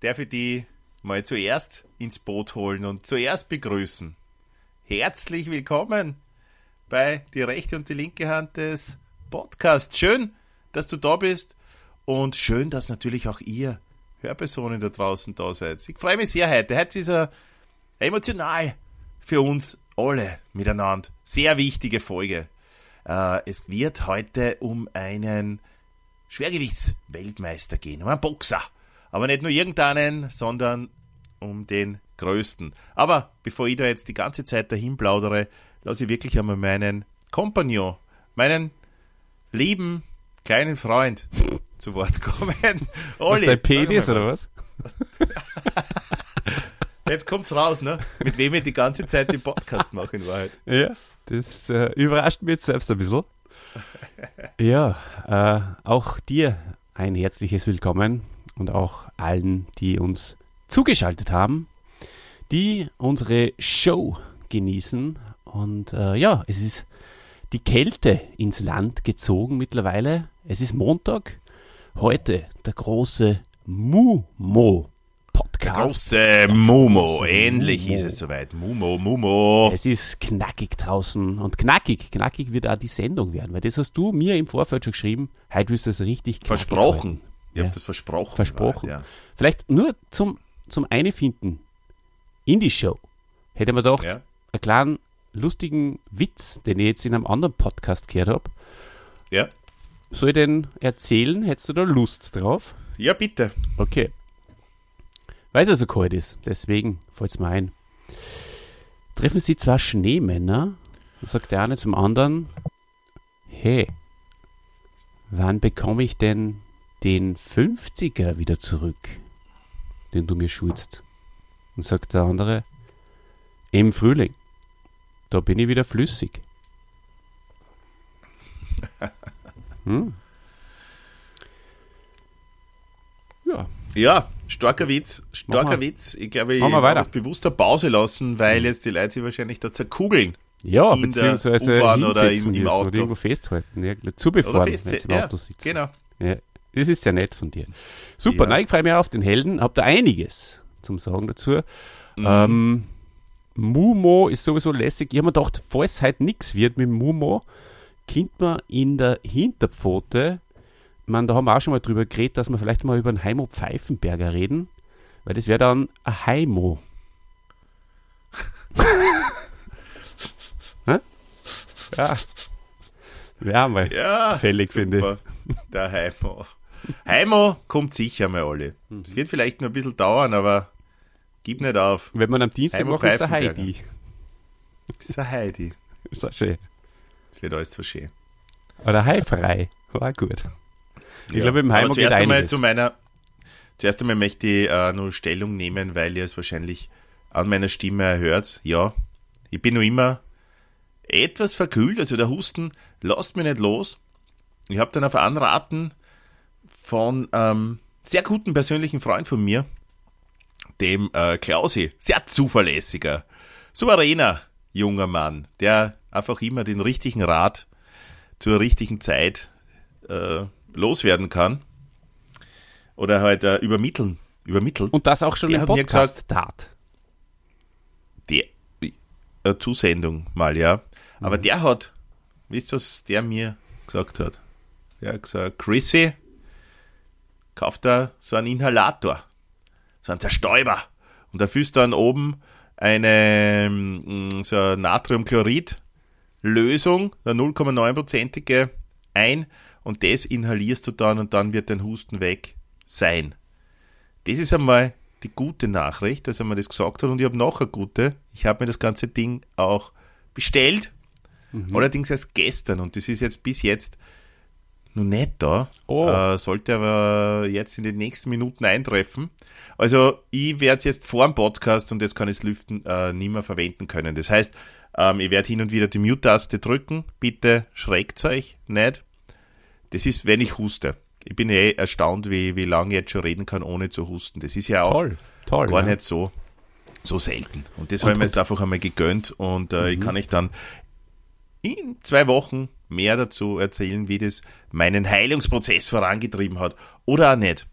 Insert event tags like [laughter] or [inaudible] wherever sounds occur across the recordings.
darf ich die mal zuerst ins Boot holen und zuerst begrüßen. Herzlich willkommen bei Die rechte und die linke Hand des Podcasts. Schön, dass du da bist und schön, dass natürlich auch ihr Hörpersonen da draußen da seid. Ich freue mich sehr heute. Heute ist er emotional für uns alle miteinander. Sehr wichtige Folge. Äh, es wird heute um einen Schwergewichtsweltmeister gehen, um einen Boxer. Aber nicht nur irgendeinen, sondern um den größten. Aber bevor ich da jetzt die ganze Zeit dahin plaudere, lasse ich wirklich einmal meinen Kompagnon, meinen lieben kleinen Freund zu Wort kommen. [laughs] Oli, was dein Penis oder was? [laughs] Jetzt kommt's raus, ne? Mit wem wir die ganze Zeit den Podcast machen in Wahrheit. [laughs] Ja, das äh, überrascht mich jetzt selbst ein bisschen. Ja, äh, auch dir ein herzliches Willkommen und auch allen, die uns zugeschaltet haben, die unsere Show genießen. Und äh, ja, es ist die Kälte ins Land gezogen mittlerweile. Es ist Montag. Heute der große Mumo Podcast. Der große Mumo. Endlich Mumo. ist es soweit. Mumo, Mumo. Es ist knackig draußen. Und knackig, knackig wird auch die Sendung werden. Weil das hast du mir im Vorfeld schon geschrieben. Heute wirst du es richtig Versprochen. Halten. Ihr ja. habt das versprochen. Versprochen. Weit, ja. Vielleicht nur zum, zum Einfinden in die Show. Hätte man gedacht, ja. einen kleinen lustigen Witz, den ich jetzt in einem anderen Podcast gehört habe. Ja. Soll ich den erzählen? Hättest du da Lust drauf? Ja, bitte. Okay. Weil es ja so kalt ist, deswegen fällt es mir ein. Treffen sie zwei Schneemänner, dann sagt der eine zum anderen, hey, wann bekomme ich denn den 50er wieder zurück, den du mir schuldest. Und sagt der andere, im Frühling, da bin ich wieder flüssig. [laughs] Hm? Ja. Ja, starker Witz, starker Witz. Ich glaube, ich habe es bewusst eine Pause lassen, weil hm. jetzt die Leute sich wahrscheinlich da zerkugeln. Ja, beziehungsweise oder im, im Auto. Oder irgendwo festhalten, ja, zubefahren, wenn sie im Auto sitzen. Genau. Ja. Das ist sehr nett von dir. Super, ja. nein, ich freue mich auf den Helden. Habt da einiges zum Sagen dazu. Mhm. Ähm, Mumo ist sowieso lässig. Ich habe mir gedacht, falls heute nichts wird mit Mumo, könnte man in der Hinterpfote, man, da haben wir auch schon mal drüber geredet, dass wir vielleicht mal über einen Heimo Pfeifenberger reden, weil das wäre dann ein Heimo. [laughs] ja. Wäre mal ja, fällig, finde ich. Der Heimo. Heimo kommt sicher mal alle. Es wird vielleicht nur ein bisschen dauern, aber gib nicht auf. Wenn man am Dienstag macht, ist der Heidi. Ist der Heidi. Ist das schön. Es wird alles so schön. Oder Heifrei. War gut. Ich ja, glaube, im Heimo geht einmal zu meiner, Zuerst einmal möchte ich äh, nur Stellung nehmen, weil ihr es wahrscheinlich an meiner Stimme hört. Ja, ich bin noch immer etwas verkühlt, also der Husten lasst mich nicht los. Ich habe dann auf Anraten von ähm, sehr guten persönlichen Freund von mir, dem äh, Klausi, sehr zuverlässiger, souveräner junger Mann, der einfach immer den richtigen Rat zur richtigen Zeit äh, loswerden kann oder halt äh, übermitteln, übermittelt. Und das auch schon der im Podcast gesagt, tat. Die äh, Zusendung mal, ja. Aber mhm. der hat, wisst ihr, was der mir gesagt hat? Der hat gesagt, Chrissy, kauft da so einen Inhalator, so einen Zerstäuber. Und da fühlst du dann oben eine mm, so Natriumchlorid-Lösung, eine 0,9%ige ein und das inhalierst du dann und dann wird dein Husten weg sein. Das ist einmal die gute Nachricht, dass er mir das gesagt hat und ich habe noch eine gute. Ich habe mir das ganze Ding auch bestellt, mhm. allerdings erst gestern und das ist jetzt bis jetzt noch nicht da. Oh. Äh, sollte aber jetzt in den nächsten Minuten eintreffen. Also ich werde es jetzt vor dem Podcast und jetzt kann ich es lüften äh, nicht mehr verwenden können. Das heißt, ähm, ich werde hin und wieder die Mute-Taste drücken. Bitte schreckt euch nicht. Das ist, wenn ich huste. Ich bin eh erstaunt, wie, wie lange ich jetzt schon reden kann, ohne zu husten. Das ist ja auch toll, toll, gar ja. nicht so. so selten. Und das habe ich mir jetzt einfach einmal gegönnt und äh, Mhm. ich kann ich dann in zwei Wochen mehr dazu erzählen, wie das meinen Heilungsprozess vorangetrieben hat. Oder auch nicht.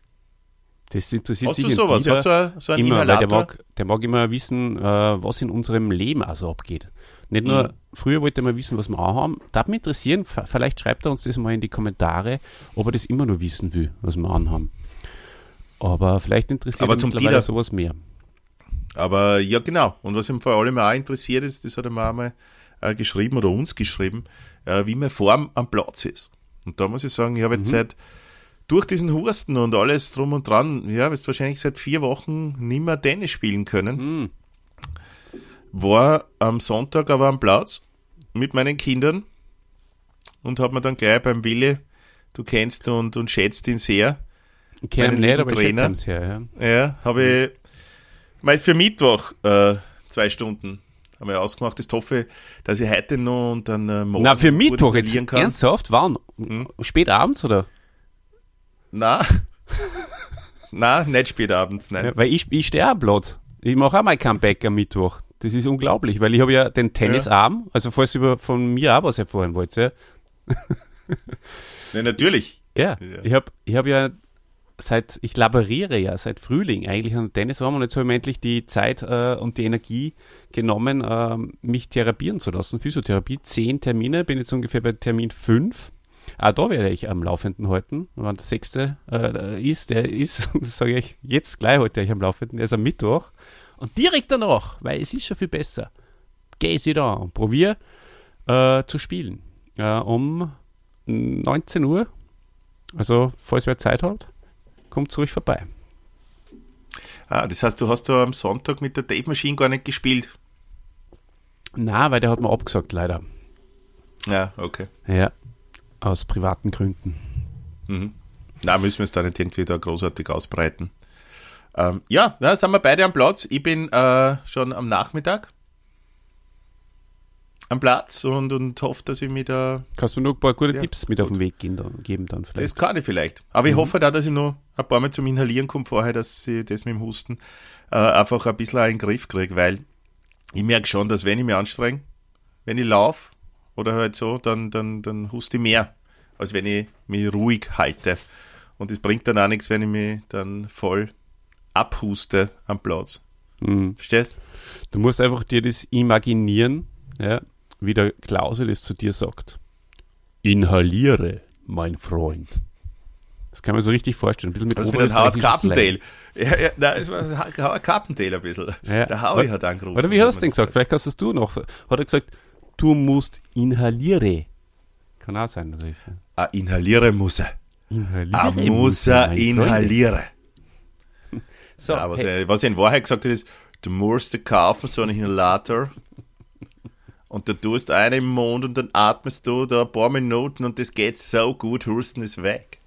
Das interessiert Hast sich du sowas? Hast du, so einen immer, weil der Inhalator? mag, der mag immer wissen, äh, was in unserem Leben also abgeht. Nicht nur, Mhm. früher wollte er mal wissen, was wir anhaben. Darf mich interessieren, vielleicht schreibt er uns das mal in die Kommentare, ob er das immer nur wissen will, was wir anhaben. Aber vielleicht interessiert Aber zum mittlerweile Dieter- sowas mehr. Aber ja, genau. Und was ihm vor allem auch interessiert ist, das hat er mir einmal äh, geschrieben oder uns geschrieben, äh, wie meine Form am Platz ist. Und da muss ich sagen, ich habe jetzt seit durch diesen Husten und alles drum und dran, ja, wirst wahrscheinlich seit vier Wochen nicht mehr Tennis spielen können. Hm. War am Sonntag aber am Platz mit meinen Kindern und habe mir dann gleich beim Willi, du kennst und, und schätzt ihn sehr, Ich kenne ihn nicht, aber ich schätze Trainer. ihn sehr. Ja. ja, habe ich meist für Mittwoch äh, zwei Stunden haben wir ausgemacht. Das hoffe, dass ich heute noch und dann äh, morgen Na, für Mittwoch jetzt kann. ernsthaft? Wann? Mhm. Spät abends oder? Na, [laughs] na, nicht spät abends, nein. Ja, weil ich, ich stehe am Platz. Ich mache auch mein Comeback am Mittwoch. Das ist unglaublich, weil ich habe ja den Tennisarm, also falls ihr von mir auch was erfahren wollt, ja. [laughs] Ja, natürlich. Ja, Ja. ich habe ich hab ja seit, ich laboriere ja seit Frühling eigentlich an Tennisarm und jetzt habe ich mir endlich die Zeit äh, und die Energie genommen, ähm, mich therapieren zu lassen. Physiotherapie, zehn Termine, bin jetzt ungefähr bei Termin fünf. Ah, da werde ich am Laufenden halten. Wann der sechste äh, ist, der ist, [laughs] sage ich jetzt gleich heute ich am Laufenden, der ist am Mittwoch. Und direkt danach, weil es ist schon viel besser, gehe ich wieder an und probiere äh, zu spielen. Äh, um 19 Uhr also, falls wer Zeit hat, kommt ruhig vorbei. Ah, das heißt, du hast da am Sonntag mit der Dave Machine gar nicht gespielt. Na, weil der hat mir abgesagt, leider. Ja, okay. Ja. Aus privaten Gründen. Mhm. Na, müssen wir es da nicht irgendwie da großartig ausbreiten. Ähm, ja, na, sind wir beide am Platz. Ich bin äh, schon am Nachmittag am Platz und, und hoffe, dass ich mich da. Kannst du mir noch ein paar gute Ja, Tipps mit auf den Weg gehen, dann, geben dann Das vielleicht? kann ich vielleicht. Aber ich hoffe da, dass ich noch ein paar Mal zum Inhalieren komme vorher, dass ich das mit dem Husten äh, einfach ein bisschen in den Griff kriege, weil ich merke schon, dass wenn ich mich anstrenge, wenn ich laufe oder halt so, dann, dann, dann huste ich mehr, als wenn ich mich ruhig halte. Und es bringt dann auch nichts, wenn ich mich dann voll abhuste am Platz. Mhm. Verstehst? Du musst einfach dir das imaginieren, ja, wie der Klause das zu dir sagt. Inhaliere, mein Freund. Das kann man so richtig vorstellen. Ein bisschen mit Das ist mit Howard Carpendale. Ja, ja, nein, es war Howard Carpendale ein bisschen. Ja. Der Howie hat angerufen. Oder wie hat er es denn gesagt? Vielleicht hast es du noch. Hat er gesagt, du musst inhaliere. Kann auch sein, natürlich. Ah, inhalieren muss er. Inhaliere. Ah, muss er inhalieren. [laughs] So, ja, was, hey, er, was er in Wahrheit gesagt hat, ist, du musst kaufen so einen Inhalator und da tust du einen im Mund und dann atmest du da ein paar Minuten und das geht so gut, Husten ist weg.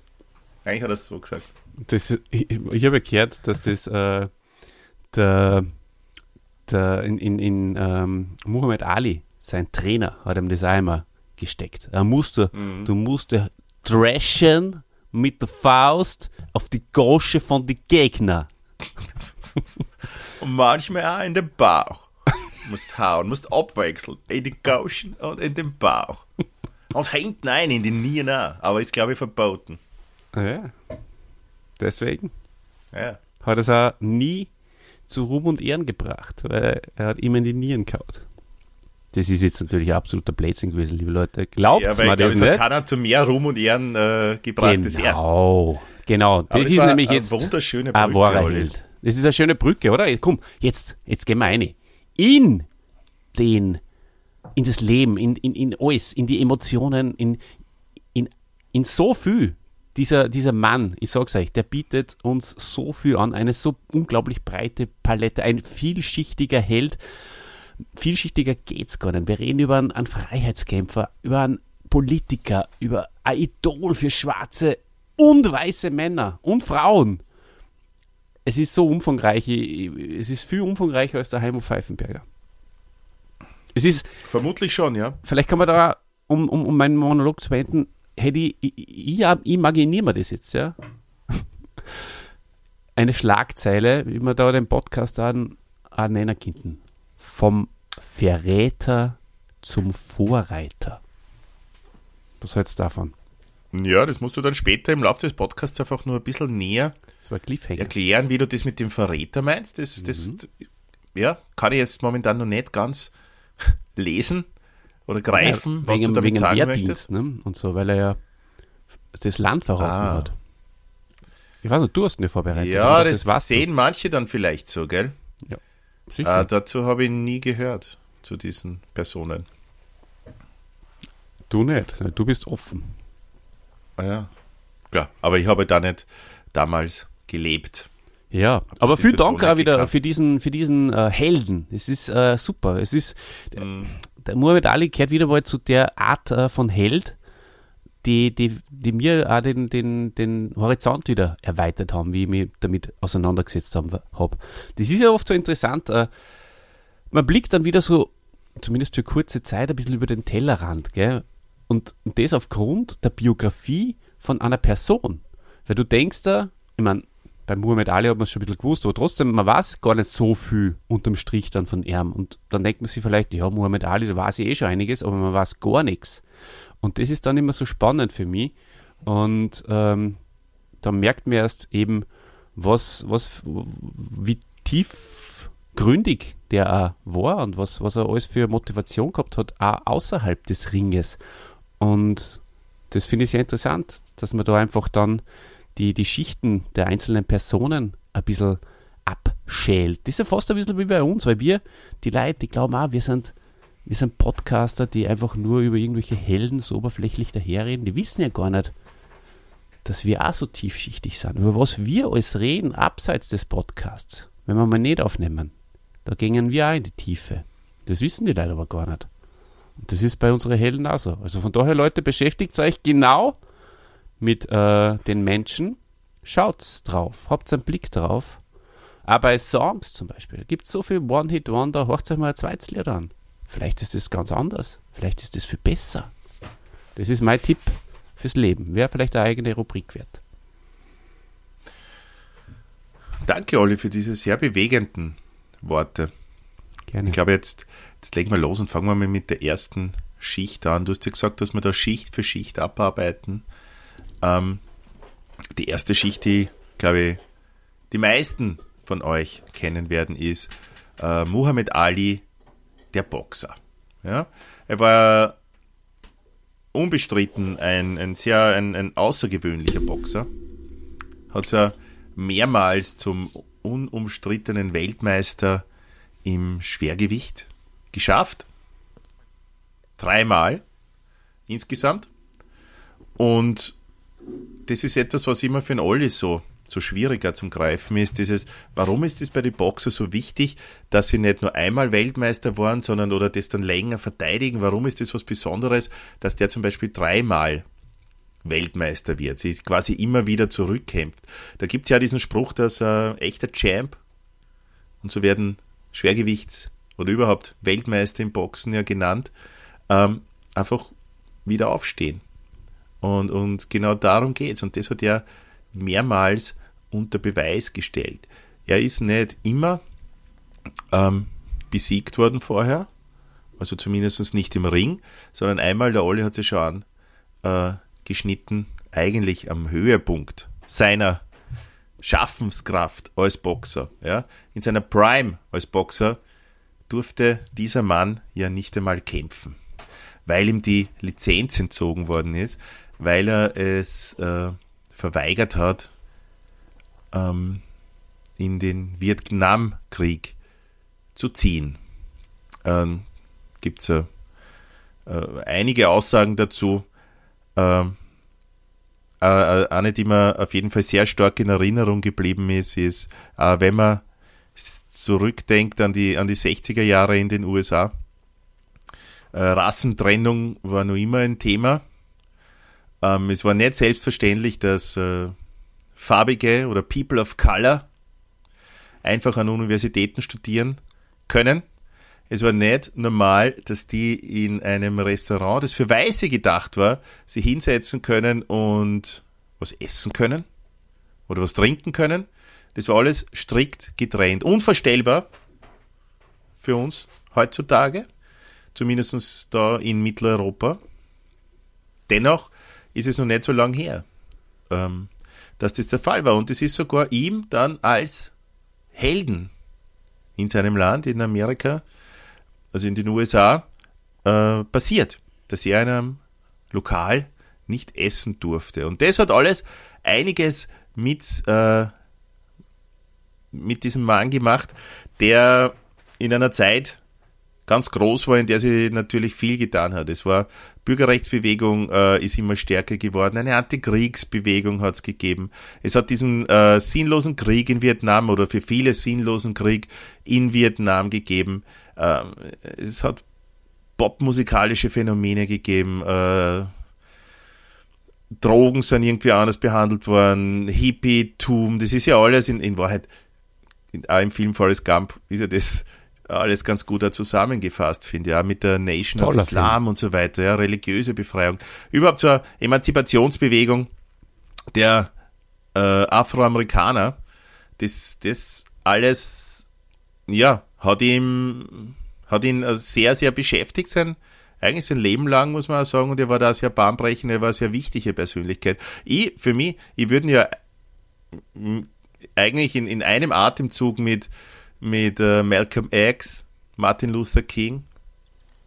Eigentlich hat er es so gesagt. das, ich, ich habe gehört, dass das äh, der, der in, in, in ähm, Muhammad Ali, sein Trainer, hat ihm das einmal gesteckt. Er musste, Mhm. du musst dreschen mit der Faust auf die Gosche von den Gegner. [laughs] Und manchmal auch in den Bauch. Musst hauen, musst abwechseln. In die Gauschen und in den Bauch. Und hinten ein, in die Nieren auch. Aber ist, glaube ich, verboten. Ja. Deswegen Ja. hat er es auch nie zu Ruhm und Ehren gebracht, weil er hat immer in die Nieren gehaut. Das ist jetzt natürlich absoluter Blödsinn gewesen, liebe Leute. Glaubt Ja, glaube, das hat keiner zu mehr Ruhm und Ehren äh, gebracht als er. Genau, genau. Das ist nämlich eine jetzt wunderschöne ein Brücke, wahrer. Held. Das ist eine schöne Brücke, oder? Komm, jetzt, jetzt gehen wir rein. In den, in das Leben, in, in, in alles, in die Emotionen, in, in, in so viel. Dieser, dieser Mann, ich sag's euch, der bietet uns so viel an, eine so unglaublich breite Palette, ein vielschichtiger Held. Vielschichtiger geht's gar nicht. Wir reden über einen, einen Freiheitskämpfer, über einen Politiker, über ein Idol für schwarze und weiße Männer und Frauen. Es ist so umfangreich, ich- es ist viel umfangreicher als der Heimo Pfeifenberger. Es ist, Vermutlich schon, ja. vielleicht kann man da, um, um, um meinen Monolog zu beenden, hätte ich, ich, ich, imaginiere mir das jetzt, ja. [laughs] Eine Schlagzeile, wie wir da den Podcast an, auch nennen könnten. Vom Verräter zum Vorreiter. Was hältst du davon? Ja, das musst du dann später im Laufe des Podcasts einfach nur ein bisschen näher Das ein erklären, wie du das mit dem Verräter meinst. Das, das ja, kann ich jetzt momentan noch nicht ganz [laughs] lesen oder greifen, Ja, was wegen, du damit sagen Wehrdienst, möchtest. ne? Und so, weil er ja das Land verraten Ah. hat. Ich weiß nicht, du hast ja vorbereitet. Ja, aber das, warst du. sehen manche dann vielleicht so, gell? Sicher. Äh, dazu habe ich nie gehört, zu diesen Personen. du nicht. Du bist offen. Ah, ja. Klar, aber ich habe da nicht damals gelebt. Ja, aber vielen Dank auch wieder gekannt. für diesen, für diesen äh, Helden. Es ist äh, super. Es ist, Mhm. der Muhammad Ali gehört wieder mal zu der Art äh, von Held, die, die, die mir auch den, den, den Horizont wieder erweitert haben, wie ich mich damit auseinandergesetzt habe. Hab. Das ist ja oft so interessant. Äh, man blickt dann wieder so, zumindest für kurze Zeit, ein bisschen über den Tellerrand. Gell? Und, das aufgrund der Biografie von einer Person. Weil du denkst da, ich meine, bei Muhammad Ali hat man es schon ein bisschen gewusst, aber trotzdem, man weiß gar nicht so viel unterm Strich dann von ihm. Und dann denkt man sich vielleicht, ja, Muhammad Ali, da weiß ich eh schon einiges, aber man weiß gar nichts. Und das ist dann immer so spannend für mich. Und ähm, da merkt man erst eben, was, was, wie tiefgründig der auch war und was, was er alles für Motivation gehabt hat, auch außerhalb des Ringes. Und das finde ich sehr interessant, dass man da einfach dann die, die Schichten der einzelnen Personen ein bisschen abschält. Das ist ja fast ein bisschen wie bei uns, weil wir, die Leute, die glauben auch, wir sind, wir sind Podcaster, die einfach nur über irgendwelche Helden so oberflächlich daherreden. Die wissen ja gar nicht, dass wir auch so tiefschichtig sind. Über was wir alles reden, abseits des Podcasts, wenn wir mal nicht aufnehmen, da gingen wir auch in die Tiefe. Das wissen die Leute aber gar nicht. Das ist bei unseren Helden auch so. Also von daher, Leute, beschäftigt euch genau mit äh, den Menschen. Schaut's drauf, habt einen Blick drauf. Aber bei Songs zum Beispiel, gibt es so viel One-Hit-Wonder, hört euch mal ein zweites Lied an. Vielleicht ist das ganz anders. Vielleicht ist das viel besser. Das ist mein Tipp fürs Leben. Wäre vielleicht eine eigene Rubrik wert. Danke, Olli, für diese sehr bewegenden Worte. Gerne. Ich glaube, jetzt, jetzt legen wir los und fangen wir mal mit der ersten Schicht an. Du hast ja gesagt, dass wir da Schicht für Schicht abarbeiten. Ähm, die erste Schicht, die, glaube ich, die meisten von euch kennen werden, ist äh, Muhammad Ali, der Boxer. Ja? Er war unbestritten ein, ein sehr ein, ein außergewöhnlicher Boxer. Hat es ja mehrmals zum unumstrittenen Weltmeister im Schwergewicht geschafft. Dreimal insgesamt. Und das ist etwas, was immer für einen Olli so, so schwieriger zum Greifen ist. Dieses, warum ist es bei den Boxer so wichtig, dass sie nicht nur einmal Weltmeister waren, sondern oder das dann länger verteidigen? Warum ist das was Besonderes, dass der zum Beispiel dreimal Weltmeister wird, sie quasi immer wieder zurückkämpft? Da gibt es ja diesen Spruch, dass ein echter Champ, und so werden Schwergewichts- oder überhaupt Weltmeister im Boxen ja genannt, ähm, einfach wieder aufstehen. Und, und genau darum geht's. Und das hat er mehrmals unter Beweis gestellt. Er ist nicht immer ähm, besiegt worden vorher, also zumindest nicht im Ring, sondern einmal, der Olli hat sich schon angeschnitten, eigentlich am Höhepunkt seiner Schaffenskraft als Boxer. Ja? In seiner Prime als Boxer durfte dieser Mann ja nicht einmal kämpfen, weil ihm die Lizenz entzogen worden ist, weil er es äh, verweigert hat, ähm, in den Vietnamkrieg zu ziehen. Ähm, Gibt es äh, äh, einige Aussagen dazu. Ähm, äh, eine, die mir auf jeden Fall sehr stark in Erinnerung geblieben ist, ist, äh, wenn man zurückdenkt an die, an die 60er Jahre in den USA. Äh, Rassentrennung war noch immer ein Thema. Ähm, es war nicht selbstverständlich, dass äh, Farbige oder People of Color einfach an Universitäten studieren können. Es war nicht normal, dass die in einem Restaurant, das für Weiße gedacht war, sie hinsetzen können und was essen können oder was trinken können. Das war alles strikt getrennt. Unvorstellbar für uns heutzutage, zumindest da in Mitteleuropa. Dennoch ist es noch nicht so lang her, ähm, dass das der Fall war. Und es ist sogar ihm dann als Helden in seinem Land, in Amerika, also in den USA, äh, passiert, dass er in einem Lokal nicht essen durfte. Und das hat alles einiges mit, äh, mit diesem Mann gemacht, der in einer Zeit ganz groß war, in der sie natürlich viel getan hat. Es war Bürgerrechtsbewegung äh, ist immer stärker geworden, eine Antikriegsbewegung hat es gegeben. Es hat diesen äh, sinnlosen Krieg in Vietnam oder für viele sinnlosen Krieg in Vietnam gegeben. Äh, es hat popmusikalische Phänomene gegeben. Äh, Drogen sind irgendwie anders behandelt worden, Hippie-Tum, das ist ja alles in, in Wahrheit, in, auch im Film Forrest Gump ist ja das alles ganz gut zusammengefasst, finde ich, ja, mit der Nation Toller of Islam Film. und so weiter, ja, religiöse Befreiung. Überhaupt eine Emanzipationsbewegung der äh, Afroamerikaner, das, das alles, ja, hat ihm, hat ihn sehr, sehr beschäftigt sein, eigentlich sein Leben lang, muss man auch sagen, und er war da sehr bahnbrechend, er war eine sehr wichtige Persönlichkeit. Ich, für mich, ich würde ja eigentlich in, in einem Atemzug mit, mit uh, Malcolm X, Martin Luther King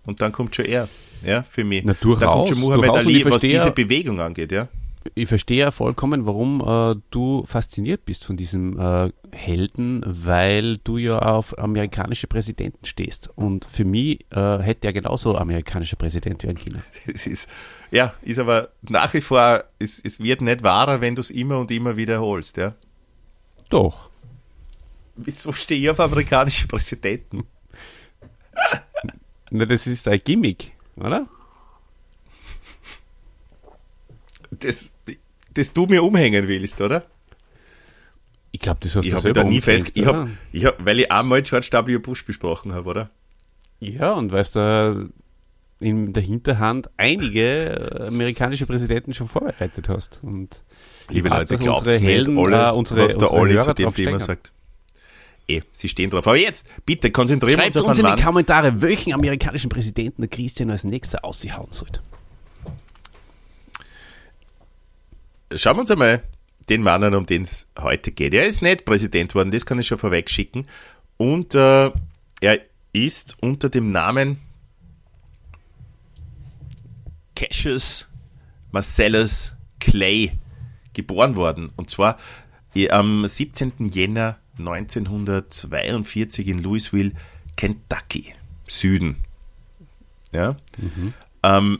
und dann kommt schon er, ja, für mich. Na, durchaus, dann kommt schon Muhammad Ali, was diese Bewegung angeht, ja. Ich verstehe ja vollkommen, warum äh, du fasziniert bist von diesem äh, Helden, weil du ja auf amerikanische Präsidenten stehst. Und für mich äh, hätte er genauso amerikanischer Präsident werden können. [laughs] Es ist, ja, ist aber nach wie vor, es, es wird nicht wahrer, wenn du es immer und immer wiederholst, ja. Doch. Wieso stehe ich auf amerikanische Präsidenten? [laughs] Na, das ist ein Gimmick, oder? Das, das du mir umhängen willst, oder? Ich glaube, das hast ich du selber da nie fest. Ich hab, ich hab, weil ich einmal George W. Bush besprochen habe, oder? Ja, und weißt du, in der Hinterhand einige amerikanische Präsidenten schon vorbereitet hast. Und Liebe Leute, glaubt unsere Helden, nicht alles, äh, unsere, was der Olli zu dem Thema sagt. Eh, sie stehen drauf. Aber jetzt, bitte, konzentrieren wir uns auf uns in die Kommentare, welchen amerikanischen Präsidenten der Christian als nächster aushauen sollte. Schauen wir uns einmal den Mann an, um den es heute geht. Er ist nicht Präsident worden, das kann ich schon vorweg schicken. Und äh, er ist unter dem Namen Cassius Marcellus Clay geboren worden. Und zwar am 17. Jänner 1942 in Louisville, Kentucky, Süden. Ja. Mhm. Ähm,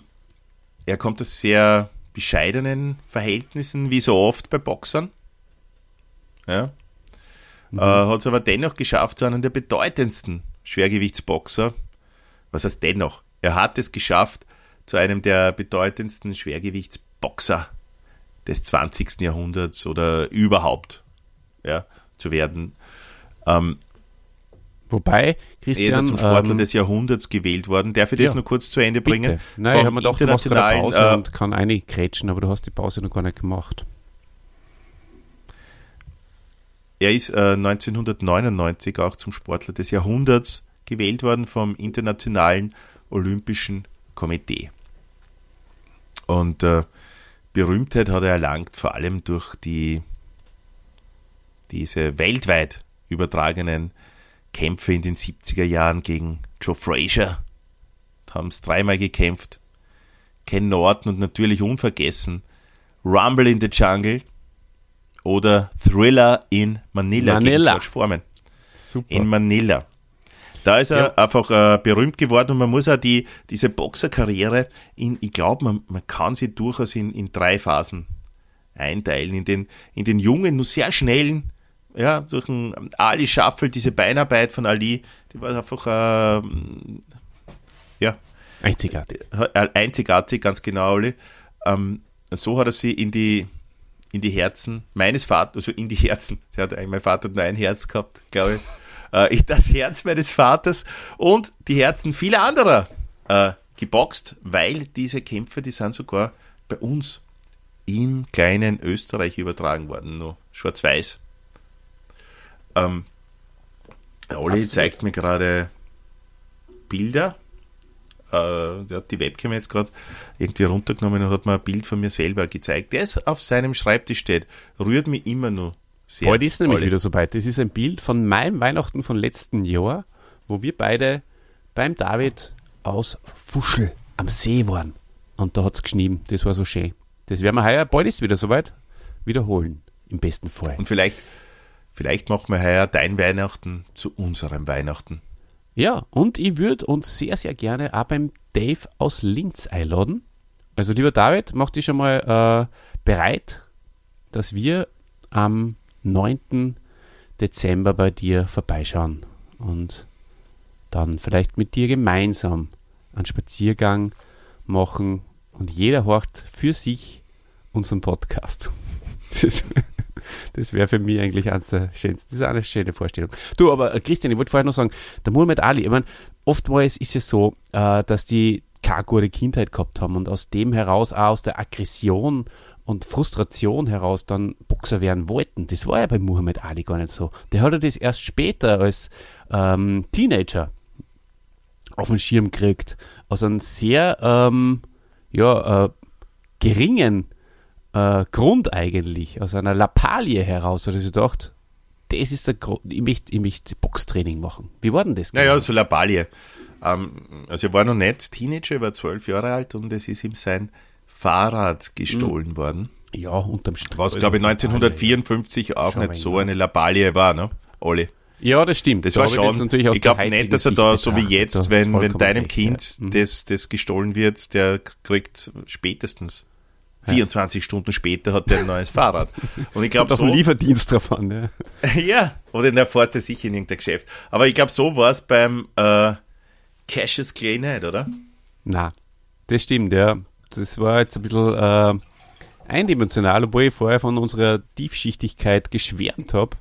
er kommt aus sehr bescheidenen Verhältnissen, wie so oft bei Boxern. Ja. Mhm. Äh, Hat es aber dennoch geschafft, zu einem der bedeutendsten Schwergewichtsboxer. Was heißt dennoch? Er hat es geschafft, zu einem der bedeutendsten Schwergewichtsboxer des 20. Jahrhunderts oder überhaupt ja, zu werden. Ähm, Wobei, Christian. Er ist zum Sportler ähm, des Jahrhunderts gewählt worden. Darf ich das ja, nur kurz zu Ende bringen? Bitte. Nein, ich habe mir gedacht, du machst gerade Pause äh, und kann einkrätschen, aber du hast die Pause noch gar nicht gemacht. Er ist äh, 1999 auch zum Sportler des Jahrhunderts gewählt worden vom Internationalen Olympischen Komitee. Und äh, Berühmtheit hat er erlangt, vor allem durch die, diese weltweit übertragenen Kämpfe in den 70er Jahren gegen Joe Frazier. Haben es dreimal gekämpft. Ken Norton und natürlich unvergessen Rumble in the Jungle oder Thriller in Manila, Manila. gegen George Foreman. Super. In Manila. Da ist er ja. einfach äh, berühmt geworden und man muss auch die, diese Boxerkarriere in, ich glaube, man, man kann sie durchaus in, in drei Phasen einteilen. In den, in den jungen, nur sehr schnellen, ja, durch einen Ali Shuffle, diese Beinarbeit von Ali, die war einfach, äh, ja. Einzigartig. Äh, einzigartig, ganz genau, Ali. Ähm, so hat er sie in die, in die Herzen meines Vaters, also in die Herzen, der hat, mein Vater hat nur ein Herz gehabt, glaube ich äh, das Herz meines Vaters und die Herzen vieler anderer äh, geboxt, weil diese Kämpfe, die sind sogar bei uns im kleinen Österreich übertragen worden, nur schwarz-weiß. Ähm, Olli zeigt mir gerade Bilder. Äh, der hat die Webcam jetzt gerade irgendwie runtergenommen und hat mir ein Bild von mir selber gezeigt. Der ist auf seinem Schreibtisch steht. Rührt mich immer nur sehr. Heute ist nämlich wieder so weit. Das ist ein Bild von meinem Weihnachten von letzten Jahr, wo wir beide beim David aus Fuschel am See waren. Und da hat es geschnieben. Das war so schön. Das werden wir heuer, bald ist wieder soweit, wiederholen. Im besten Fall. Und vielleicht, vielleicht machen wir heuer dein Weihnachten zu unserem Weihnachten. Ja, und ich würde uns sehr, sehr gerne auch beim Dave aus Linz einladen. Also, lieber David, mach dich schon mal äh, bereit, dass wir am 9. Dezember bei dir vorbeischauen und dann vielleicht mit dir gemeinsam einen Spaziergang machen und jeder horcht für sich unseren Podcast. [laughs] Das, das wäre für mich eigentlich eines der schönsten. Das ist eine schöne Vorstellung. Du, aber äh, Christian, ich wollte vorher noch sagen, der Muhammad Ali, ich meine, oftmals ist es so, äh, dass die keine gute Kindheit gehabt haben und aus dem heraus, auch aus der Aggression und Frustration heraus dann Boxer werden wollten. Das war ja bei Muhammad Ali gar nicht so. Der hat ja das erst später als ähm, Teenager auf den Schirm gekriegt. Aus einem sehr ähm, ja, äh, geringen äh, Grund eigentlich, aus einer Lappalie heraus, hat er sich gedacht, das ist der Grund, ich möchte, ich möchte Boxtraining machen. Wie war denn das? Genau? Naja, so Lappalie. Ähm, also er war noch nicht Teenager, er war zwölf Jahre alt und es ist ihm sein Fahrrad gestohlen mhm. worden. Ja, unterm Strich. Was, glaube ich, 1954 auch nicht so eine Lappalie war, ne? Olli. Ja, das stimmt. Das war schon. Das ich glaube nicht, dass er da, so wie jetzt, wenn, wenn deinem recht, Kind ja. mhm. das, das gestohlen wird, der kriegt spätestens 24 ja. Stunden später hat der ein neues Fahrrad. [laughs] Und ich glaube, so. Lieferdienst drauf an, ja. [laughs] ja, oder in der er sicher in irgendein Geschäft. Aber ich glaube, so war es beim äh, Cassius Clay nicht, oder? Na, das stimmt, ja. Das war jetzt ein bisschen äh, eindimensional, obwohl ich vorher von unserer Tiefschichtigkeit geschwärmt habe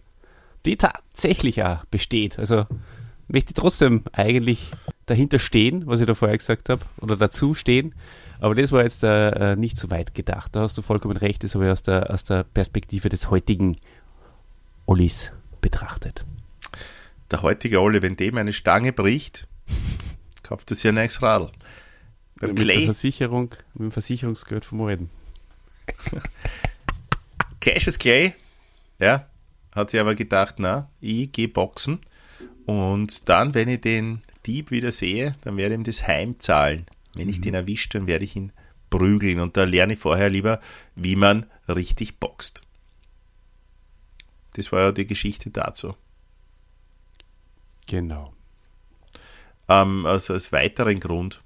die tatsächlich auch besteht. Also möchte ich trotzdem eigentlich dahinter stehen, was ich da vorher gesagt habe, oder dazu stehen. Aber das war jetzt äh, nicht so weit gedacht. Da hast du vollkommen recht, das habe ich aus der, aus der Perspektive des heutigen Ollis betrachtet. Der heutige Olli, wenn dem eine Stange bricht, kauft er sich ein neues Radl. Mit Clay. der Versicherung, mit dem Versicherungsgeld vermeiden. [laughs] Cash is Clay, ja, hat sie aber gedacht, na, ich gehe boxen und dann, wenn ich den Dieb wieder sehe, dann werde ich ihm das heimzahlen. Wenn ich mhm. den erwische, dann werde ich ihn prügeln und da lerne ich vorher lieber, wie man richtig boxt. Das war ja die Geschichte dazu. Genau. Ähm, also als weiteren Grund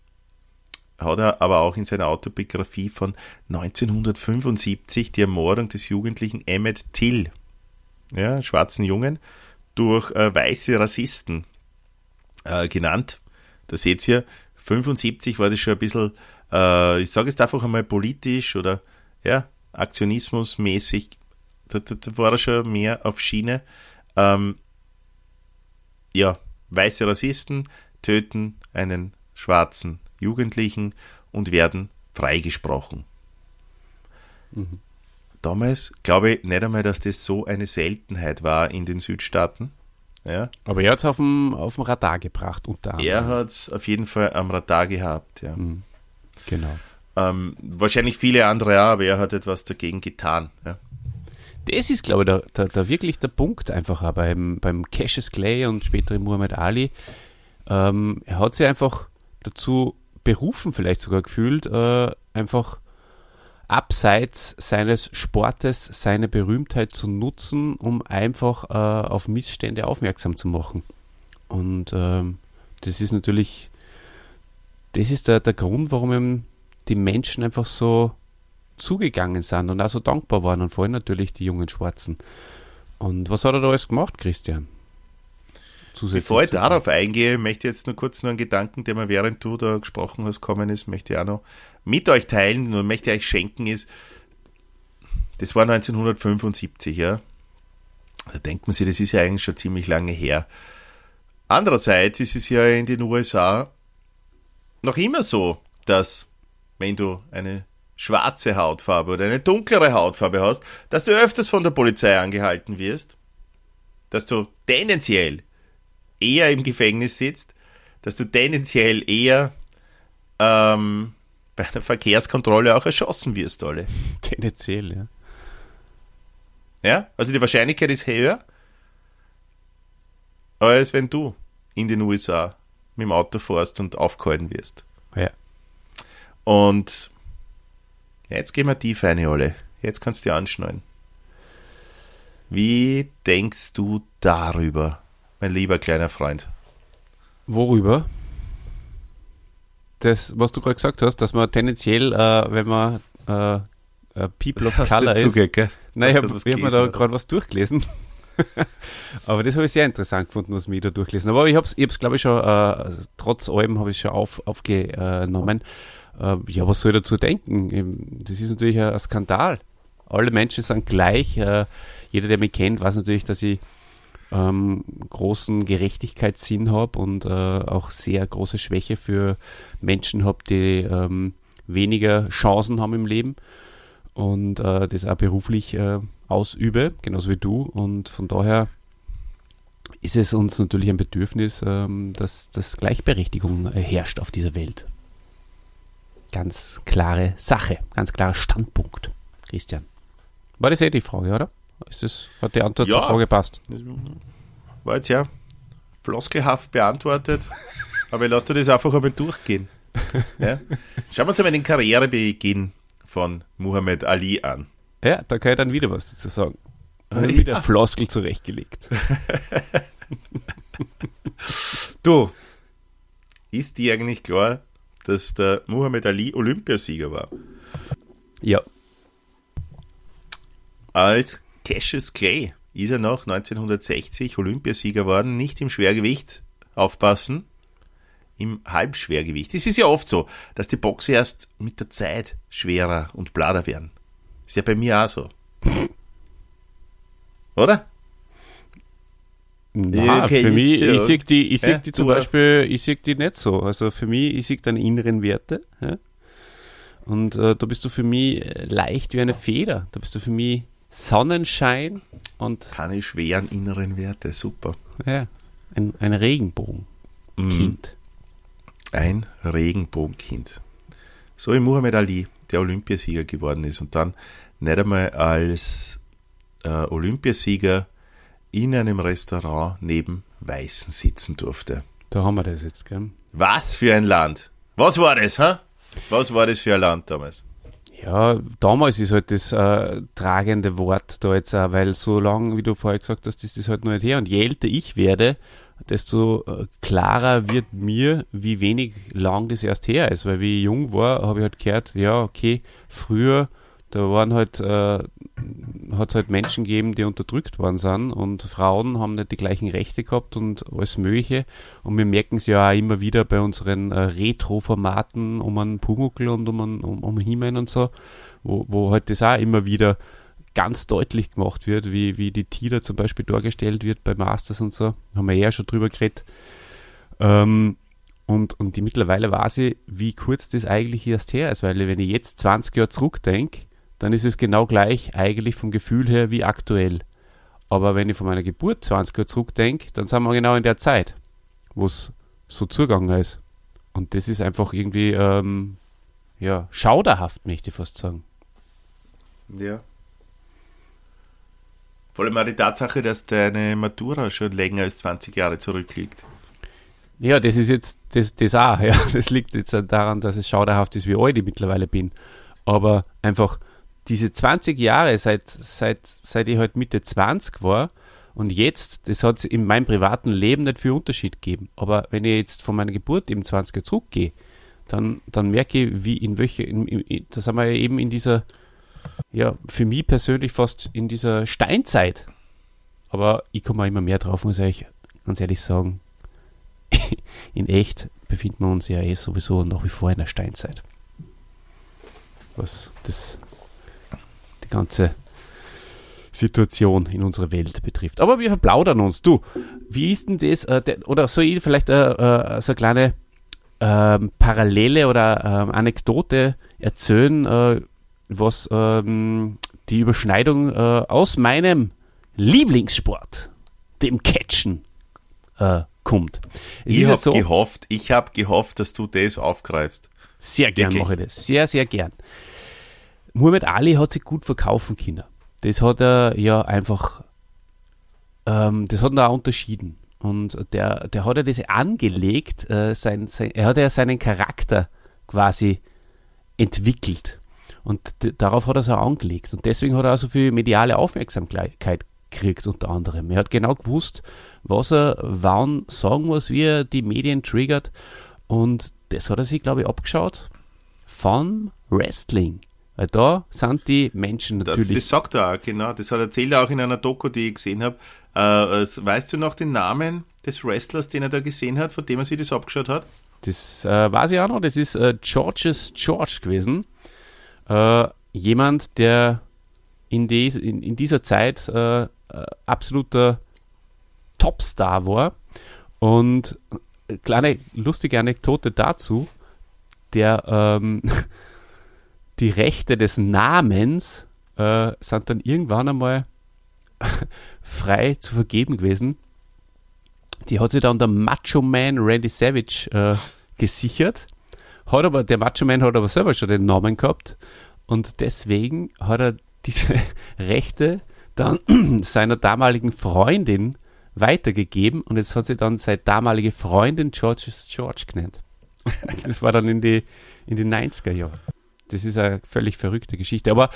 hat er aber auch in seiner Autobiografie von 1975 die Ermordung des Jugendlichen Emmett Till ja, schwarzen Jungen, durch äh, weiße Rassisten äh, genannt. Da seht ihr, 75 war das schon ein bisschen, äh, ich sage es einfach einmal politisch oder ja, aktionismusmäßig, da, da, da war er schon mehr auf Schiene. Ähm, ja, weiße Rassisten töten einen schwarzen Jugendlichen und werden freigesprochen. Mhm damals glaube ich nicht einmal, dass das so eine Seltenheit war in den Südstaaten. Ja. Aber er hat es auf dem, auf dem Radar gebracht, unter anderem. Er hat es auf jeden Fall am Radar gehabt, ja. Mhm. Genau. Ähm, wahrscheinlich viele andere auch, aber er hat etwas dagegen getan. Ja. Das ist, glaube ich, der, der, der, wirklich der Punkt einfach auch beim, beim Cassius Clay und später Muhammad Ali. Ähm, er hat sich einfach dazu berufen, vielleicht sogar gefühlt, äh, einfach abseits seines Sportes seine Berühmtheit zu nutzen, um einfach äh, auf Missstände aufmerksam zu machen. Und ähm, das ist natürlich, das ist der, der Grund, warum ihm die Menschen einfach so zugegangen sind und auch so dankbar waren und vor allem natürlich die jungen Schwarzen. Und was hat er da alles gemacht, Christian? Bevor ich darauf eingehe, möchte ich jetzt nur kurz noch einen Gedanken, der mir während du da gesprochen hast, kommen ist, möchte ich auch noch mit euch teilen und möchte euch schenken, ist, das war 1975, ja. Da denkt man sich, das ist ja eigentlich schon ziemlich lange her. Andererseits ist es ja in den USA noch immer so, dass wenn du eine schwarze Hautfarbe oder eine dunklere Hautfarbe hast, dass du öfters von der Polizei angehalten wirst, dass du tendenziell eher im Gefängnis sitzt, dass du tendenziell eher ähm, bei einer Verkehrskontrolle auch erschossen wirst, alle. [laughs] Tendenziell, ja. Ja, also die Wahrscheinlichkeit ist höher, als wenn du in den USA mit dem Auto fährst und aufgehalten wirst. Ja. Und jetzt gehen wir tief rein, alle. Jetzt kannst du dir anschneiden. Wie denkst du darüber, mein lieber kleiner Freund? Worüber? Das, was du gerade gesagt hast, dass man tendenziell, äh, wenn man äh, äh, People of Hast Color ist. zugehört, gell? Nein, ich habe hab mir da gerade was durchgelesen. [laughs] Aber das habe ich sehr interessant gefunden, was mir da durchgelesen Aber ich habe es, glaube ich, schon, äh, trotz allem habe ich schon auf, aufgenommen. Äh, ja, was soll ich dazu denken? Das ist natürlich ein, ein Skandal. Alle Menschen sind gleich. Äh, jeder, der mich kennt, weiß natürlich, dass ich ähm, großen Gerechtigkeitssinn habe und äh, auch sehr große Schwäche für Menschen habe, die ähm, weniger Chancen haben im Leben und äh, das auch beruflich äh, ausübe, genauso wie du. Und von daher ist es uns natürlich ein Bedürfnis, ähm, dass, dass Gleichberechtigung herrscht auf dieser Welt. Ganz klare Sache, ganz klarer Standpunkt, Christian. War das eh die Frage, oder? Ist das, hat die Antwort Ja. zur Frage passt? War jetzt ja floskelhaft beantwortet, [laughs] aber ich lasse dir das einfach einmal durchgehen. Ja? Schauen wir uns einmal den Karrierebeginn von Muhammad Ali an. Ja, da kann ich dann wieder was dazu sagen. Ja. [laughs] Wieder Floskel zurechtgelegt. [laughs] Du, ist dir eigentlich klar, dass der Muhammad Ali Olympiasieger war? Ja, Als Cassius Clay ist er noch 1960 Olympiasieger geworden, nicht im Schwergewicht, aufpassen, im Halbschwergewicht. Es ist ja oft so, dass die Boxer erst mit der Zeit schwerer und blader werden. Ist ja bei mir auch so. [laughs] Oder? Na, okay, für mich, ja. ich sehe die, ich Ja, die zum. Beispiel, ich sehe die nicht so. Also für mich, ich sehe deine inneren Werte. Ja? Und äh, da bist du für mich äh, leicht wie eine Feder. Da bist du für mich Sonnenschein und Keine schweren inneren Werte, super. ja, ein, ein Regenbogenkind. Mhm. Ein Regenbogenkind. So wie Muhammad Ali, der Olympiasieger geworden ist und dann nicht einmal als äh, Olympiasieger in einem Restaurant neben Weißen sitzen durfte. Da haben wir das jetzt, gell? Was für ein Land! Was war das, hä? Was war das für ein Land damals? Ja, damals ist halt das äh, tragende Wort da jetzt auch, weil so lange, wie du vorher gesagt hast, ist das halt noch nicht her. Und je älter ich werde, desto äh, klarer wird mir, wie wenig lang das erst her ist. Weil wie ich jung war, habe ich halt gehört, ja, okay, früher, da waren halt, äh, hat es halt Menschen gegeben, die unterdrückt worden sind und Frauen haben nicht die gleichen Rechte gehabt und alles Mögliche. Und wir merken es ja auch immer wieder bei unseren äh, Retro-Formaten um einen Pumuckl und um einen um, um He-Man und so, wo, wo halt das auch immer wieder ganz deutlich gemacht wird, wie, wie die Tila zum Beispiel dargestellt wird bei Masters und so. Haben wir ja schon drüber geredet. Ähm, und, und die mittlerweile weiß ich, wie kurz das eigentlich erst her ist, weil wenn ich jetzt 20 Jahre zurückdenke, dann ist es genau gleich eigentlich vom Gefühl her wie aktuell. Aber wenn ich von meiner Geburt 20 Jahre zurückdenke, dann sind wir genau in der Zeit, wo es so zugegangen ist. Und das ist einfach irgendwie, ähm, ja, schauderhaft, möchte ich fast sagen. Ja. Vor allem auch die Tatsache, dass deine Matura schon länger als 20 Jahre zurückliegt. Ja, das ist jetzt, das, das auch, [laughs] ja. Das liegt jetzt daran, dass es schauderhaft ist, wie alt ich mittlerweile bin. Aber einfach diese 20 Jahre, seit, seit, seit ich halt Mitte 20 war und jetzt, das hat in meinem privaten Leben nicht viel Unterschied gegeben. Aber wenn ich jetzt von meiner Geburt eben 20 Jahre zurückgehe, dann, dann merke ich, wie in welche, in, in, da sind wir ja eben in dieser, ja, für mich persönlich fast in dieser Steinzeit. Aber ich komme immer mehr drauf, muss ich ganz ehrlich sagen. [laughs] in echt befinden wir uns ja eh sowieso nach wie vor in der Steinzeit. Was das die ganze Situation in unserer Welt betrifft. Aber wir verplaudern uns. Du, wie ist denn das? Äh, der, oder soll ich vielleicht äh, äh, so eine kleine ähm, Parallele oder ähm, Anekdote erzählen, äh, was ähm, die Überschneidung äh, aus meinem Lieblingssport, dem Catchen, äh, kommt. Es ich habe so, gehofft, ich habe gehofft, dass du das aufgreifst. Sehr gern Wirklich? mache ich das. Sehr, sehr gern. Muhammad Ali hat sich gut verkaufen können. Das hat er ja einfach, ähm, das hat er auch unterschieden. Und der, der hat ja das angelegt, äh, sein, sein, er hat ja seinen Charakter quasi entwickelt. Und darauf hat er es auch angelegt. Und deswegen hat er auch so viel mediale Aufmerksamkeit gekriegt, unter anderem. Er hat genau gewusst, was er wann sagen muss, wie er die Medien triggert. Und das hat er sich, glaube ich, abgeschaut vom Wrestling. Weil da sind die Menschen natürlich. Das, das sagt er auch, genau. Das hat er erzählt auch in einer Doku, die ich gesehen habe. Äh, weißt du noch den Namen des Wrestlers, den er da gesehen hat, von dem er sich das abgeschaut hat? Das äh, weiß ich auch noch. Das ist äh, Georges George gewesen. Äh, jemand, der in, die, in, in dieser Zeit äh, äh, absoluter Topstar war. Und kleine lustige Anekdote dazu, der ähm, [laughs] die Rechte des Namens äh, sind dann irgendwann einmal [laughs] frei zu vergeben gewesen. Die hat sich dann der Macho Man Randy Savage äh, gesichert. Hat aber, der Macho Man hat aber selber schon den Namen gehabt und deswegen hat er diese [laughs] Rechte dann [clears throat] seiner damaligen Freundin weitergegeben und jetzt hat sie dann seine damalige Freundin George's George genannt. [laughs] Das war dann in die, in die 90er Jahre. Das ist eine völlig verrückte Geschichte. Aber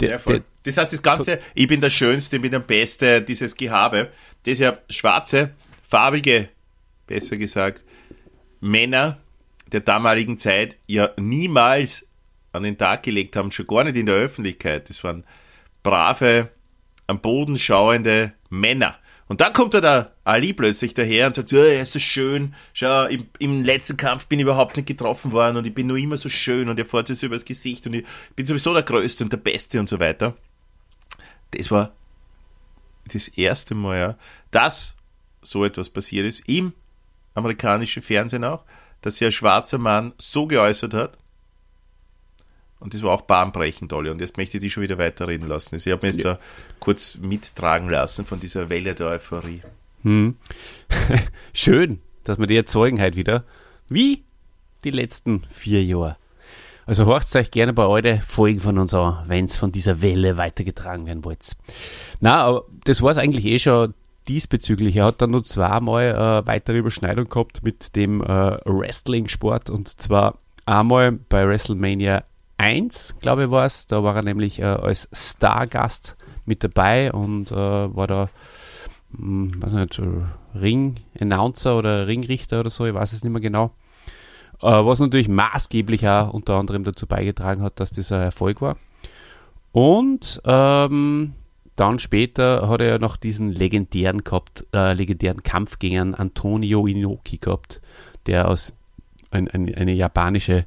der, ja, der, das heißt, das Ganze, ich bin der Schönste, ich bin der Beste, dieses Gehabe, das ja schwarze, farbige, besser gesagt, Männer der damaligen Zeit ja niemals an den Tag gelegt haben, schon gar nicht in der Öffentlichkeit. Das waren brave, am Boden schauende Männer. Und dann kommt da der Ali plötzlich daher und sagt, oh, er ist so schön, schau, im, im, letzten Kampf bin ich überhaupt nicht getroffen worden und ich bin nur immer so schön und er fährt sich übers Gesicht und ich bin sowieso der Größte und der Beste und so weiter. Das war das erste Mal, ja, dass so etwas passiert ist, im amerikanischen Fernsehen auch, dass sich ein schwarzer Mann so geäußert hat, und das war auch bahnbrechend, Olli. Und jetzt möchte ich dich schon wieder weiterreden lassen. Also ich habe mich jetzt ja. da kurz mittragen lassen von dieser Welle der Euphorie. Hm. [laughs] Schön, dass wir die erzeugen heute wieder. Wie die letzten vier Jahre. Also horcht euch gerne bei euren Folgen von uns an, wenn es von dieser Welle weitergetragen werden wollt. Na, aber das war es eigentlich eh schon diesbezüglich. Er hat dann nur zweimal äh, weitere Überschneidung gehabt mit dem äh, Wrestling-Sport und zwar einmal bei WrestleMania 1, glaube ich, war es. Da war er nämlich äh, als Stargast mit dabei und äh, war da, mh, hm, weiß nicht, Ring-Announcer oder Ringrichter oder so, ich weiß es nicht mehr genau. Äh, was natürlich maßgeblich auch unter anderem dazu beigetragen hat, dass das ein Erfolg war. Und ähm, dann später hat er ja noch diesen legendären gehabt, äh, legendären Kampf gegen Antonio Inoki gehabt, der aus ein, ein, eine japanische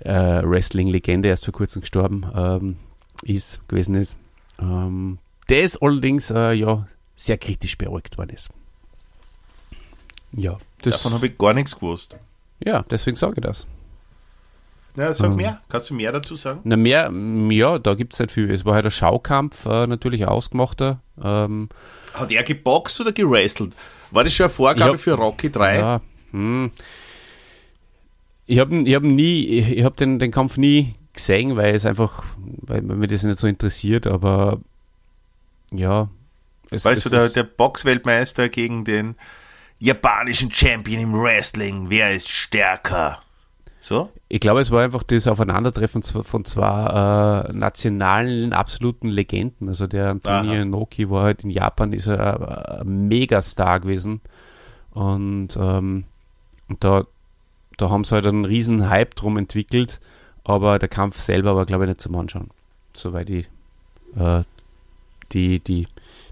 äh, Wrestling-Legende, erst vor kurzem gestorben ähm, ist, gewesen ist. Ähm, der ist allerdings äh, ja sehr kritisch beäugt worden ist. Ja, das, davon habe ich gar nichts gewusst. Ja, deswegen sage ich das. Na, sag ähm, mehr. Kannst du mehr dazu sagen? Na, mehr, ja, da gibt es nicht viel. Es war halt ein Schaukampf, äh, natürlich ausgemachter. Ähm, Hat er geboxt oder gerestelt? War das schon eine Vorgabe hab, für Rocky 3? Ja, hm, ich habe ich hab nie, ich habe den, den Kampf nie gesehen, weil es einfach, weil mir das nicht so interessiert, aber ja. Es, weißt es du, der, der Boxweltmeister gegen den japanischen Champion im Wrestling, wer ist stärker? So? Ich glaube, es war einfach das Aufeinandertreffen von zwei äh, nationalen absoluten Legenden. Also der Antonio Noki war halt in Japan ist er ein Megastar gewesen. Und, ähm, und da, da haben sie halt einen riesen Hype drum entwickelt, aber der Kampf selber war, glaube ich, nicht zum Anschauen. Soweit ich äh, die, die,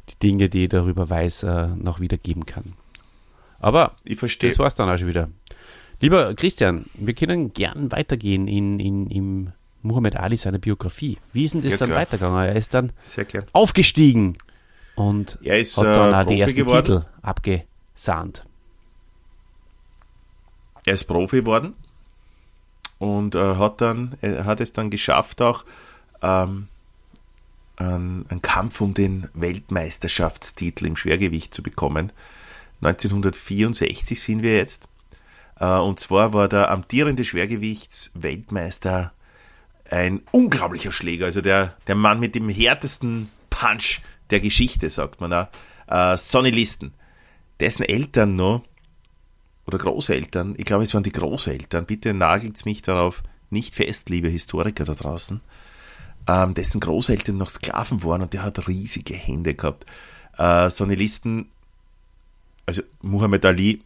die Dinge, die ich darüber weiß, äh, noch wiedergeben kann. Aber ich verstehe. Das war es dann auch schon wieder. Lieber Christian, wir können gern weitergehen in, in, in Muhammad Ali seiner Biografie. Wie ist denn das ja, dann klar. weitergegangen? Er ist dann aufgestiegen und er ist, hat dann äh, auch die ersten geworden. Titel abgesahnt. Er ist Profi geworden und äh, hat dann er hat es dann geschafft auch ähm, einen, einen Kampf um den Weltmeisterschaftstitel im Schwergewicht zu bekommen. 1964 sind wir jetzt. Äh, und zwar war der amtierende Schwergewichtsweltmeister ein unglaublicher Schläger, also der, der Mann mit dem härtesten Punch der Geschichte, sagt man auch. Äh, Sonny Listen. Dessen Eltern noch, oder Großeltern, ich glaube, es waren die Großeltern, bitte nagelt mich darauf nicht fest, liebe Historiker da draußen, ähm, dessen Großeltern noch Sklaven waren und der hat riesige Hände gehabt. Äh, Sonny Listen, also Muhammad Ali,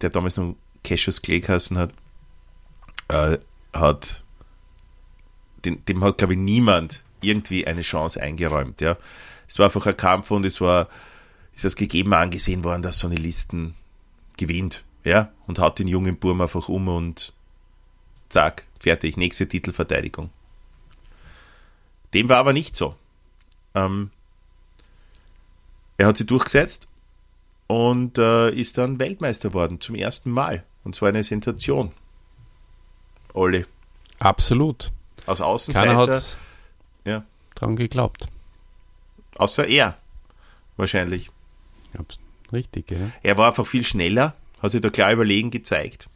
der damals noch Cassius Clay geheißen hat, äh, hat dem, dem hat, glaube ich, niemand irgendwie eine Chance eingeräumt. Ja. Es war einfach ein Kampf und es war, ist das gegeben angesehen worden, dass so eine Listen gewinnt. Ja, und haut den jungen Burm einfach um und zack, fertig, nächste Titelverteidigung. Dem war aber nicht so. Ähm, er hat sie durchgesetzt und äh, ist dann Weltmeister worden zum ersten Mal. Und zwar eine Sensation. Olli. Absolut. Aus Außenseiter. Keiner hat Ja. dran geglaubt. Außer er. Wahrscheinlich. Richtig, ja. Er war einfach viel schneller, hat sich da klar überlegen gezeigt.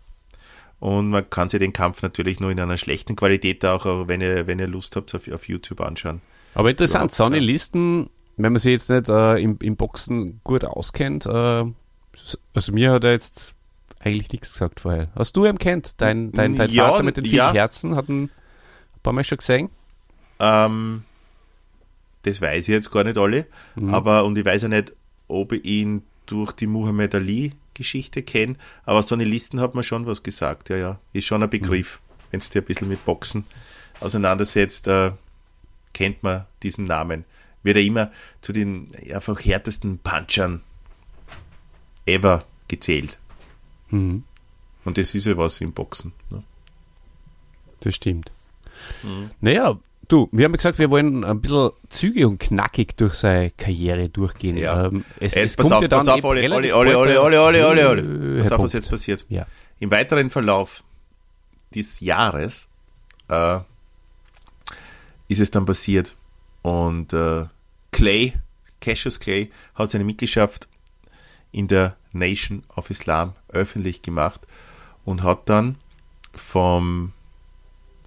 Und man kann sich den Kampf natürlich nur in einer schlechten Qualität auch, äh, wenn ihr, wenn ihr Lust habt, auf, auf YouTube anschauen. Aber interessant, Sonny. Listen, wenn man sich jetzt nicht äh, im, im Boxen gut auskennt, äh, also mir hat er jetzt eigentlich nichts gesagt vorher. Hast du ihn kennt? Dein, dein, dein Ja, Vater mit den vielen ja. Herzen hat ein paar Mal schon gesehen. Ähm, das weiß ich jetzt gar nicht alle, Mhm. aber und ich weiß ja nicht, ob ich ihn durch die Muhammad Ali Geschichte kenne, aber so eine Listen hat man schon was gesagt, ja, ja. Ist schon ein Begriff. Wenn du dir ein bisschen mit Boxen auseinandersetzt, äh, kennt man diesen Namen. Wird er immer zu den einfach härtesten Punchern ever gezählt. Mhm. Und das ist ja was im Boxen. Ne? Das stimmt. Mhm. Naja, du, wir haben gesagt, wir wollen ein bisschen zügig und knackig durch seine Karriere durchgehen. Ja. Ähm, es, Jetzt es pass kommt auf, ja dann pass auf, Olli, Olli, Olli, Olli, Olli, Olli, Olli. Äh, Pass auf, was jetzt passiert. Ja. Im weiteren Verlauf dieses Jahres äh, ist es dann passiert und äh, Clay, Cassius Clay, hat seine Mitgliedschaft in der Nation of Islam öffentlich gemacht und hat dann vom,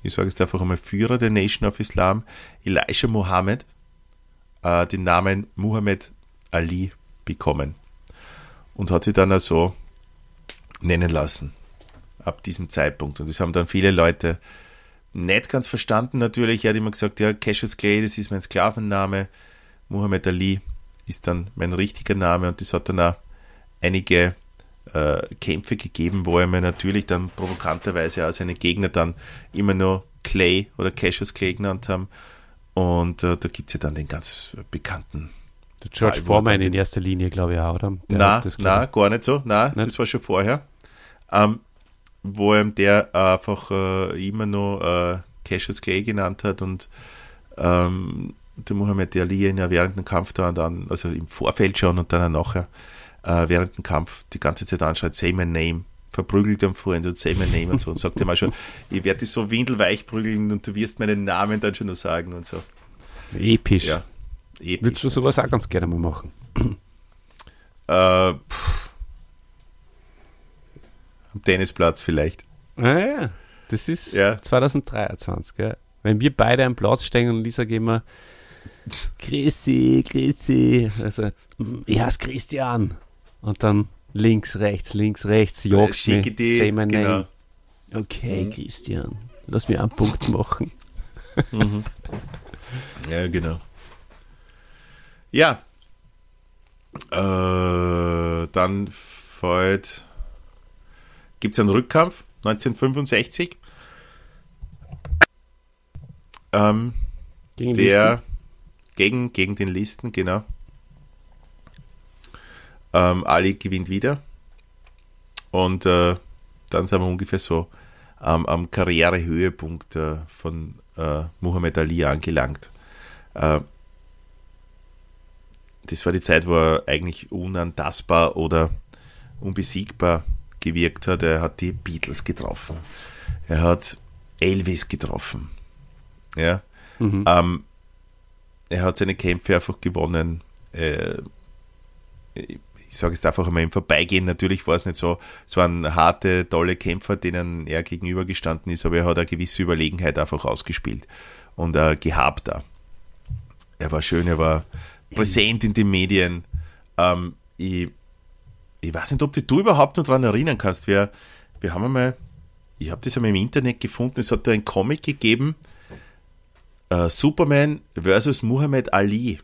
ich sage es einfach einmal, Führer der Nation of Islam, Elijah Mohammed, äh, den Namen Muhammad Ali bekommen und hat sich dann also nennen lassen ab diesem Zeitpunkt. Und das haben dann viele Leute nicht ganz verstanden natürlich. Er hat immer gesagt, ja, Cassius Clay, das ist mein Sklavenname. Muhammad Ali ist dann mein richtiger Name und das hat dann auch einige äh, Kämpfe gegeben, wo er mir natürlich dann provokanterweise auch seine Gegner dann immer nur Clay oder Cassius Clay genannt haben. Und äh, da gibt es ja dann den ganz bekannten Der George Fall, Foreman in erster Linie, glaube ich, auch, oder? Der na, na, gar nicht so. Na, Nicht? das war schon vorher. Ähm, wo ihm der einfach äh, immer noch äh, Cassius Clay genannt hat und ähm, der Muhammad Ali ihn ja während dem Kampf da und dann, also im Vorfeld schon und dann nachher äh, während dem Kampf die ganze Zeit anschreit, say my name, verprügelt am vorhin so, say my name und so und sagt auch schon, ich werde dich so windelweich prügeln und du wirst meinen Namen dann schon noch sagen und so. Episch. Ja. Episch. Würdest du sowas auch ganz gerne mal machen? Äh, pff. Am Tennisplatz vielleicht. Ah, ja. Das ist Ja. 2023, gell? Wenn wir beide am Platz stehen und Lisa gehen wir [laughs] Christi, Christi. Also, ich heiße Christian. Und dann links, rechts, links, rechts, jagst schicke mich, die, my genau. Okay, Christian. Lass mir einen Punkt [laughs] machen. Ja, genau. Ja. Äh, dann folgt. Gibt es einen Rückkampf 1965. Ähm, Gegen der gegen, gegen den Listen, genau. Ähm, Ali gewinnt wieder. Und äh, dann sind wir ungefähr so ähm, am Karrierehöhepunkt äh, von äh, Muhammad Ali angelangt. Äh, das war die Zeit, wo er eigentlich unantastbar oder unbesiegbar gewirkt hat. Er hat die Beatles getroffen. Er hat Elvis getroffen. Ja. Mhm. Ähm, er hat seine Kämpfe einfach gewonnen. Äh, ich sage es einfach einmal im Vorbeigehen, natürlich war es nicht so, es waren harte, tolle Kämpfer, denen er gegenübergestanden ist, aber er hat eine gewisse Überlegenheit einfach ausgespielt und äh, gehabt da. Er war schön, er war präsent in den Medien. Ähm, ich, ich weiß nicht, ob du überhaupt noch daran erinnern kannst. Wir, wir haben einmal, ich habe das einmal im Internet gefunden, es hat da ein Comic gegeben, äh, Superman versus Muhammad Ali.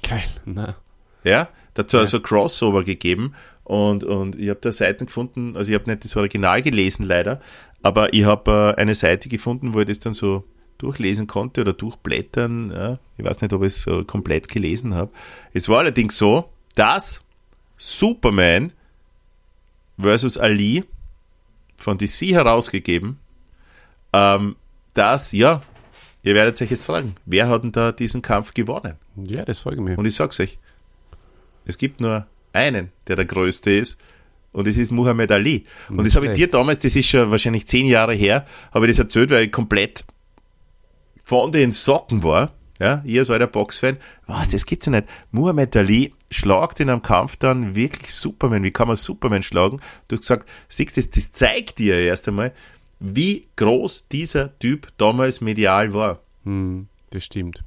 Geil, ne? Ja, dazu also Crossover gegeben und, und ich habe da Seiten gefunden, also ich habe nicht das Original gelesen leider, aber ich habe äh, eine Seite gefunden, wo ich das dann so durchlesen konnte oder durchblättern. Ja, ich weiß nicht, ob ich es so komplett gelesen habe. Es war allerdings so, dass Superman versus Ali von DC herausgegeben, ähm, dass, ja, ihr werdet euch jetzt fragen, wer hat denn da diesen Kampf gewonnen? Ja, das folge mir. Und ich sag's euch, es gibt nur einen, der der Größte ist, und es ist Muhammad Ali. Und das, das habe ich dir damals, das ist schon wahrscheinlich zehn Jahre her, habe ich das erzählt, weil ich komplett von den Socken war. Ja, ihr als alter Boxfan, was, das gibt's ja nicht. Muhammad Ali schlagt in einem Kampf dann wirklich Superman. Wie kann man Superman schlagen? Du hast gesagt, siehst du, das, das zeigt dir erst einmal, wie groß dieser Typ damals medial war. Hm, das stimmt.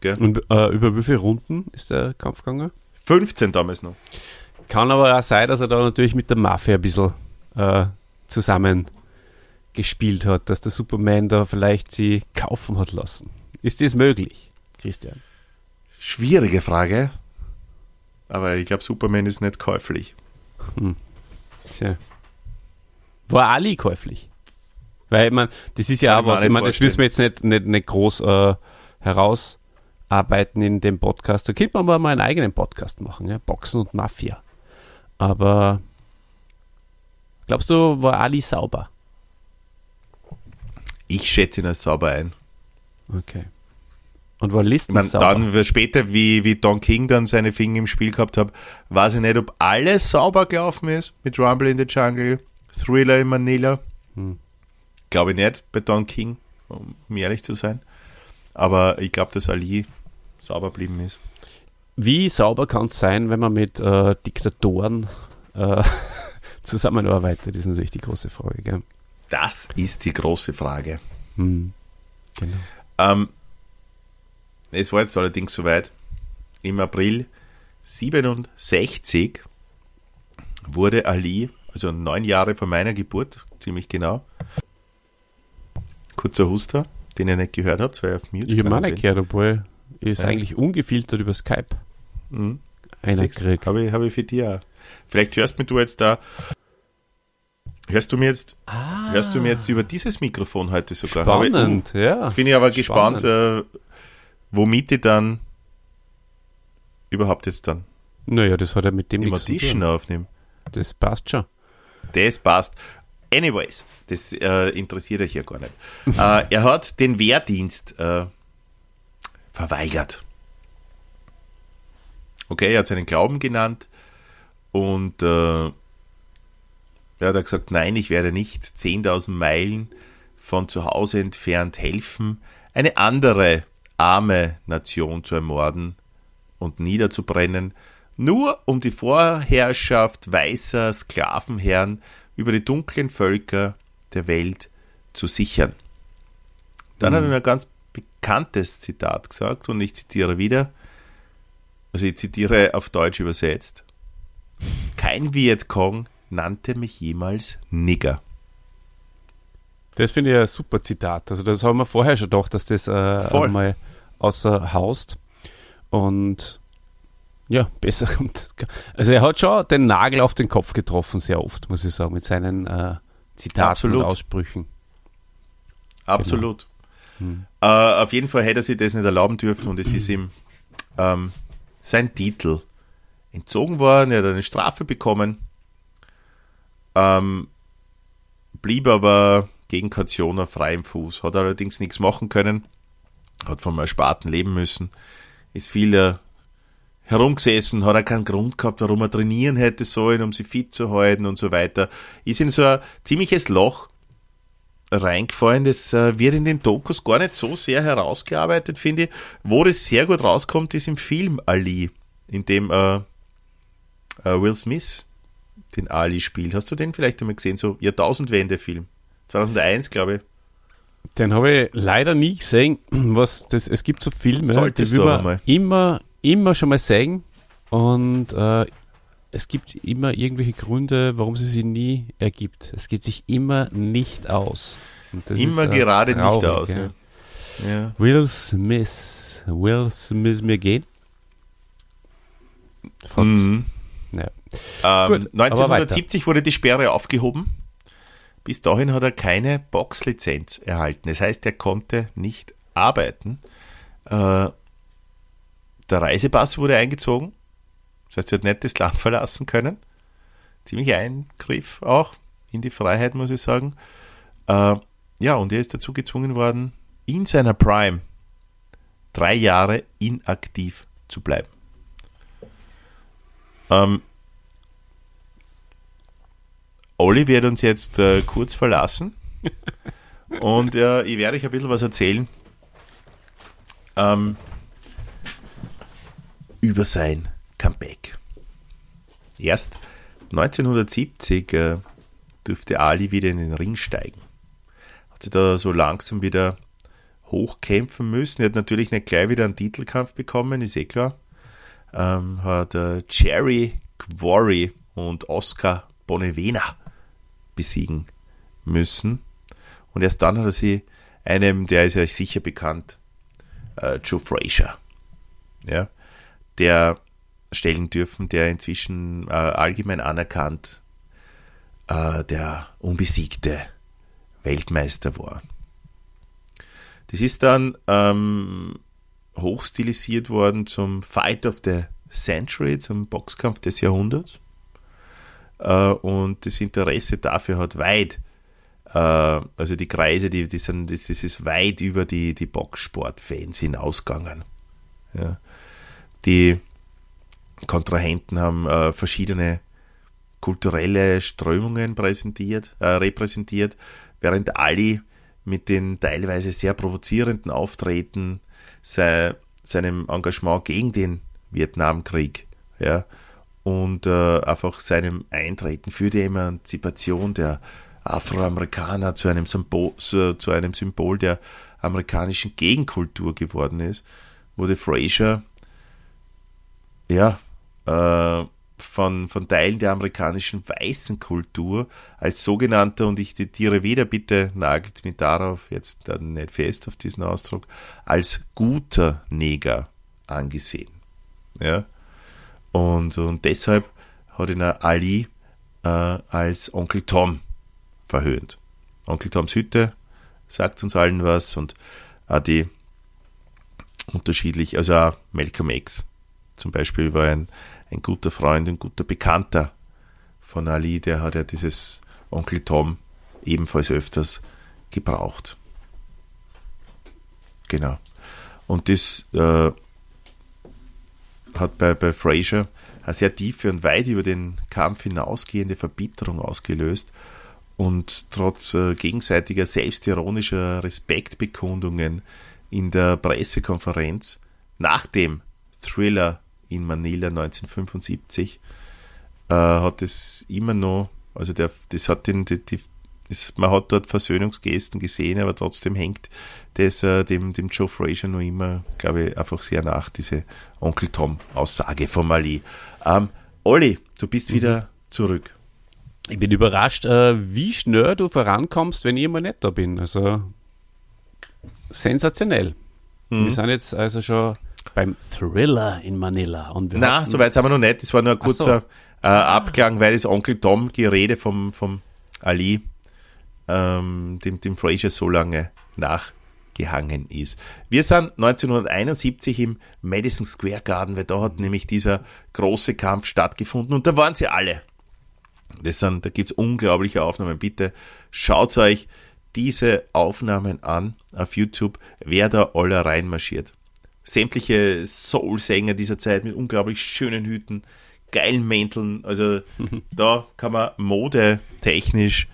Gell? Und äh, über wie viele Runden ist der Kampf gegangen? 15 damals noch. Kann aber auch sein, dass er da natürlich mit der Mafia ein bisschen äh, zusammen gespielt hat, dass der Superman da vielleicht sie kaufen hat lassen. Ist das möglich, Christian? Schwierige Frage. Aber ich glaube, Superman ist nicht käuflich. Hm. Tja. War Ali käuflich? Weil, man, das ist ja was, ich meine, das müssen wir jetzt nicht, nicht, nicht groß äh, heraus arbeiten in dem Podcast. Da könnte man mal einen eigenen Podcast machen, ja? Boxen und Mafia. Aber glaubst du, war Ali sauber? Ich schätze ihn als sauber ein. Okay. Und war Listen ich mein, sauber? Dann später, wie, wie Don King dann seine Finger im Spiel gehabt hat, weiß ich nicht, ob alles sauber gelaufen ist mit Rumble in the Jungle, Thriller in Manila. Hm. Glaube ich nicht bei Don King, um ehrlich zu sein. Aber ich glaube, dass Ali sauber geblieben ist. Wie sauber kann es sein, wenn man mit äh, Diktatoren äh, [laughs] zusammenarbeitet, ist natürlich die große Frage. Gell? Das ist die große Frage. Hm. Genau. Ähm, es war jetzt allerdings soweit. Im April 67 wurde Ali, also neun Jahre vor meiner Geburt, ziemlich genau, kurzer Huster, den ihr nicht gehört habt, weil auf Mute. Ich habe nicht gehört, obwohl ist ja. eigentlich ungefiltert über Skype. Mhm. Einer kriegt. Habe ich, hab ich für dich auch. Vielleicht hörst du jetzt da. Hörst du mir jetzt, ah. hörst du mir jetzt über dieses Mikrofon heute sogar? Spannend, ich, uh, ja. Jetzt bin ich aber Spannend. gespannt, äh, womit ich dann überhaupt jetzt dann naja, das hat er mit dem nichts zu aufnehmen. Das passt schon. Das passt. Anyways, das äh, interessiert euch ja gar nicht. [laughs] äh, er hat den Wehrdienst äh, verweigert. Okay, er hat seinen Glauben genannt und äh, er hat gesagt, nein, ich werde nicht 10.000 Meilen von zu Hause entfernt helfen, eine andere arme Nation zu ermorden und niederzubrennen, nur um die Vorherrschaft weißer Sklavenherren über die dunklen Völker der Welt zu sichern. Dann mhm. hat er ein ganz bekanntes Zitat gesagt und ich zitiere wieder, also ich zitiere auf Deutsch übersetzt. Kein Vietcong nannte mich jemals Nigger. Das finde ich ein super Zitat. Also das haben wir vorher schon gedacht, dass das äh, Voll. einmal außer Haust. Und ja, besser [laughs] kommt. Also er hat schon den Nagel auf den Kopf getroffen, sehr oft, muss ich sagen, mit seinen äh, Zitaten Absolut. und Aussprüchen. Absolut. Genau. Hm. Äh, auf jeden Fall hätte er sich das nicht erlauben dürfen und es ist ihm ähm, sein Titel entzogen worden, er hat eine Strafe bekommen, ähm, blieb aber gegen Kaution auf freiem Fuß, hat allerdings nichts machen können, hat vom Ersparten leben müssen, ist viel äh, herumgesessen, hat er keinen Grund gehabt, warum er trainieren hätte sollen, um sich fit zu halten und so weiter, ist in so ein ziemliches Loch reingefallen. Das äh, wird in den Dokus gar nicht so sehr herausgearbeitet, finde ich. Wo das sehr gut rauskommt, ist im Film Ali, in dem äh, äh, Will Smith den Ali spielt. Hast du den vielleicht einmal gesehen? So Jahrtausendwende-Film. 2001, glaube ich. Den habe ich leider nie gesehen. Was das, es gibt so Filme, Solltest die mal. immer, immer schon mal sehen. Und äh, es gibt immer irgendwelche Gründe, warum sie sich nie ergibt. Es geht sich immer nicht aus. Immer ist, äh, gerade nicht traurig, aus. ja. Ja. Will Smith. Will Smith mir gehen? Mhm. ja. Ähm, Gut, aber 1970 wurde die Sperre aufgehoben. Bis dahin hat er keine Boxlizenz erhalten. Das heißt, er konnte nicht arbeiten. Äh, der Reisepass wurde eingezogen. Das heißt, er hat nicht das Land [laughs] verlassen können. Ziemlich Eingriff auch in die Freiheit, muss ich sagen. Äh, ja, und er ist dazu gezwungen worden, in seiner Prime drei Jahre inaktiv zu bleiben. Ähm, Olli wird uns jetzt äh, kurz verlassen [laughs] und äh, ich werde euch ein bisschen was erzählen ähm, über sein Comeback. Erst 1970 äh, dürfte Ali wieder in den Ring steigen. Hat sich da so langsam wieder hochkämpfen müssen. Er hat natürlich nicht gleich wieder einen Titelkampf bekommen, ist eh klar. Ähm, hat äh, Jerry Quarry und Oscar Bonavena besiegen müssen. Und erst dann hat er sie einem, der ist euch sicher bekannt, äh, Joe Frazier, ja, der stellen dürfen, der inzwischen äh, allgemein anerkannt äh, der unbesiegte Weltmeister war. Das ist dann ähm, hochstilisiert worden zum Fight of the Century, zum Boxkampf des Jahrhunderts. Äh, und das Interesse dafür hat weit, äh, also die Kreise, die, die sind, das, das ist weit über die, die Boxsportfans hinausgegangen. Ja. Die Kontrahenten haben äh, verschiedene kulturelle Strömungen präsentiert, äh, repräsentiert, während Ali mit den teilweise sehr provozierenden Auftreten sei, seinem Engagement gegen den Vietnamkrieg ja, und äh, einfach seinem Eintreten für die Emanzipation der Afroamerikaner zu einem, Symbol, zu, zu einem Symbol der amerikanischen Gegenkultur geworden ist, wurde Frazier ja, äh, von, von Teilen der amerikanischen weißen Kultur als sogenannter, und ich zitiere wieder, bitte nagelt mich darauf jetzt dann nicht fest auf diesen Ausdruck, als guter Neger angesehen. Ja? Und, und deshalb hat ihn Ali äh, als Onkel Tom verhöhnt. Onkel Toms Hütte sagt uns allen was und auch die unterschiedlich, also auch Malcolm X zum Beispiel war ein, ein guter Freund, ein guter Bekannter von Ali, der hat ja dieses Onkel Tom ebenfalls öfters gebraucht. Genau. Und das äh, hat bei, bei Fraser eine sehr tiefe und weit über den Kampf hinausgehende Verbitterung ausgelöst. Und trotz äh, gegenseitiger selbstironischer Respektbekundungen in der Pressekonferenz nach dem Thriller in Manila 1975 äh, hat es immer noch, also der, das hat den, die, die, das, man hat dort Versöhnungsgesten gesehen, aber trotzdem hängt das äh, dem, dem Joe Frazier noch immer, glaube ich, einfach sehr nach, diese Onkel Tom-Aussage von Mali. Ähm, Olli, du bist wieder zurück. Ich bin überrascht, äh, wie schnell du vorankommst, wenn ich immer nicht da bin. Also sensationell. Wir sind jetzt also schon beim Thriller in Manila. Und wir Na, hatten- soweit sind wir noch nicht. Das war nur ein Ach so. kurzer äh, Abklang, weil das Onkel Tom Gerede vom, vom Ali ähm, dem, dem Fraser so lange nachgehangen ist. Wir sind 1971 im Madison Square Garden, weil da hat nämlich dieser große Kampf stattgefunden und da waren sie alle. Das sind, da gibt's unglaubliche Aufnahmen. Bitte schaut euch diese Aufnahmen an auf YouTube, wer da alle reinmarschiert. Sämtliche Soul-Sänger dieser Zeit mit unglaublich schönen Hüten, geilen Mänteln. Also [laughs] da kann man modetechnisch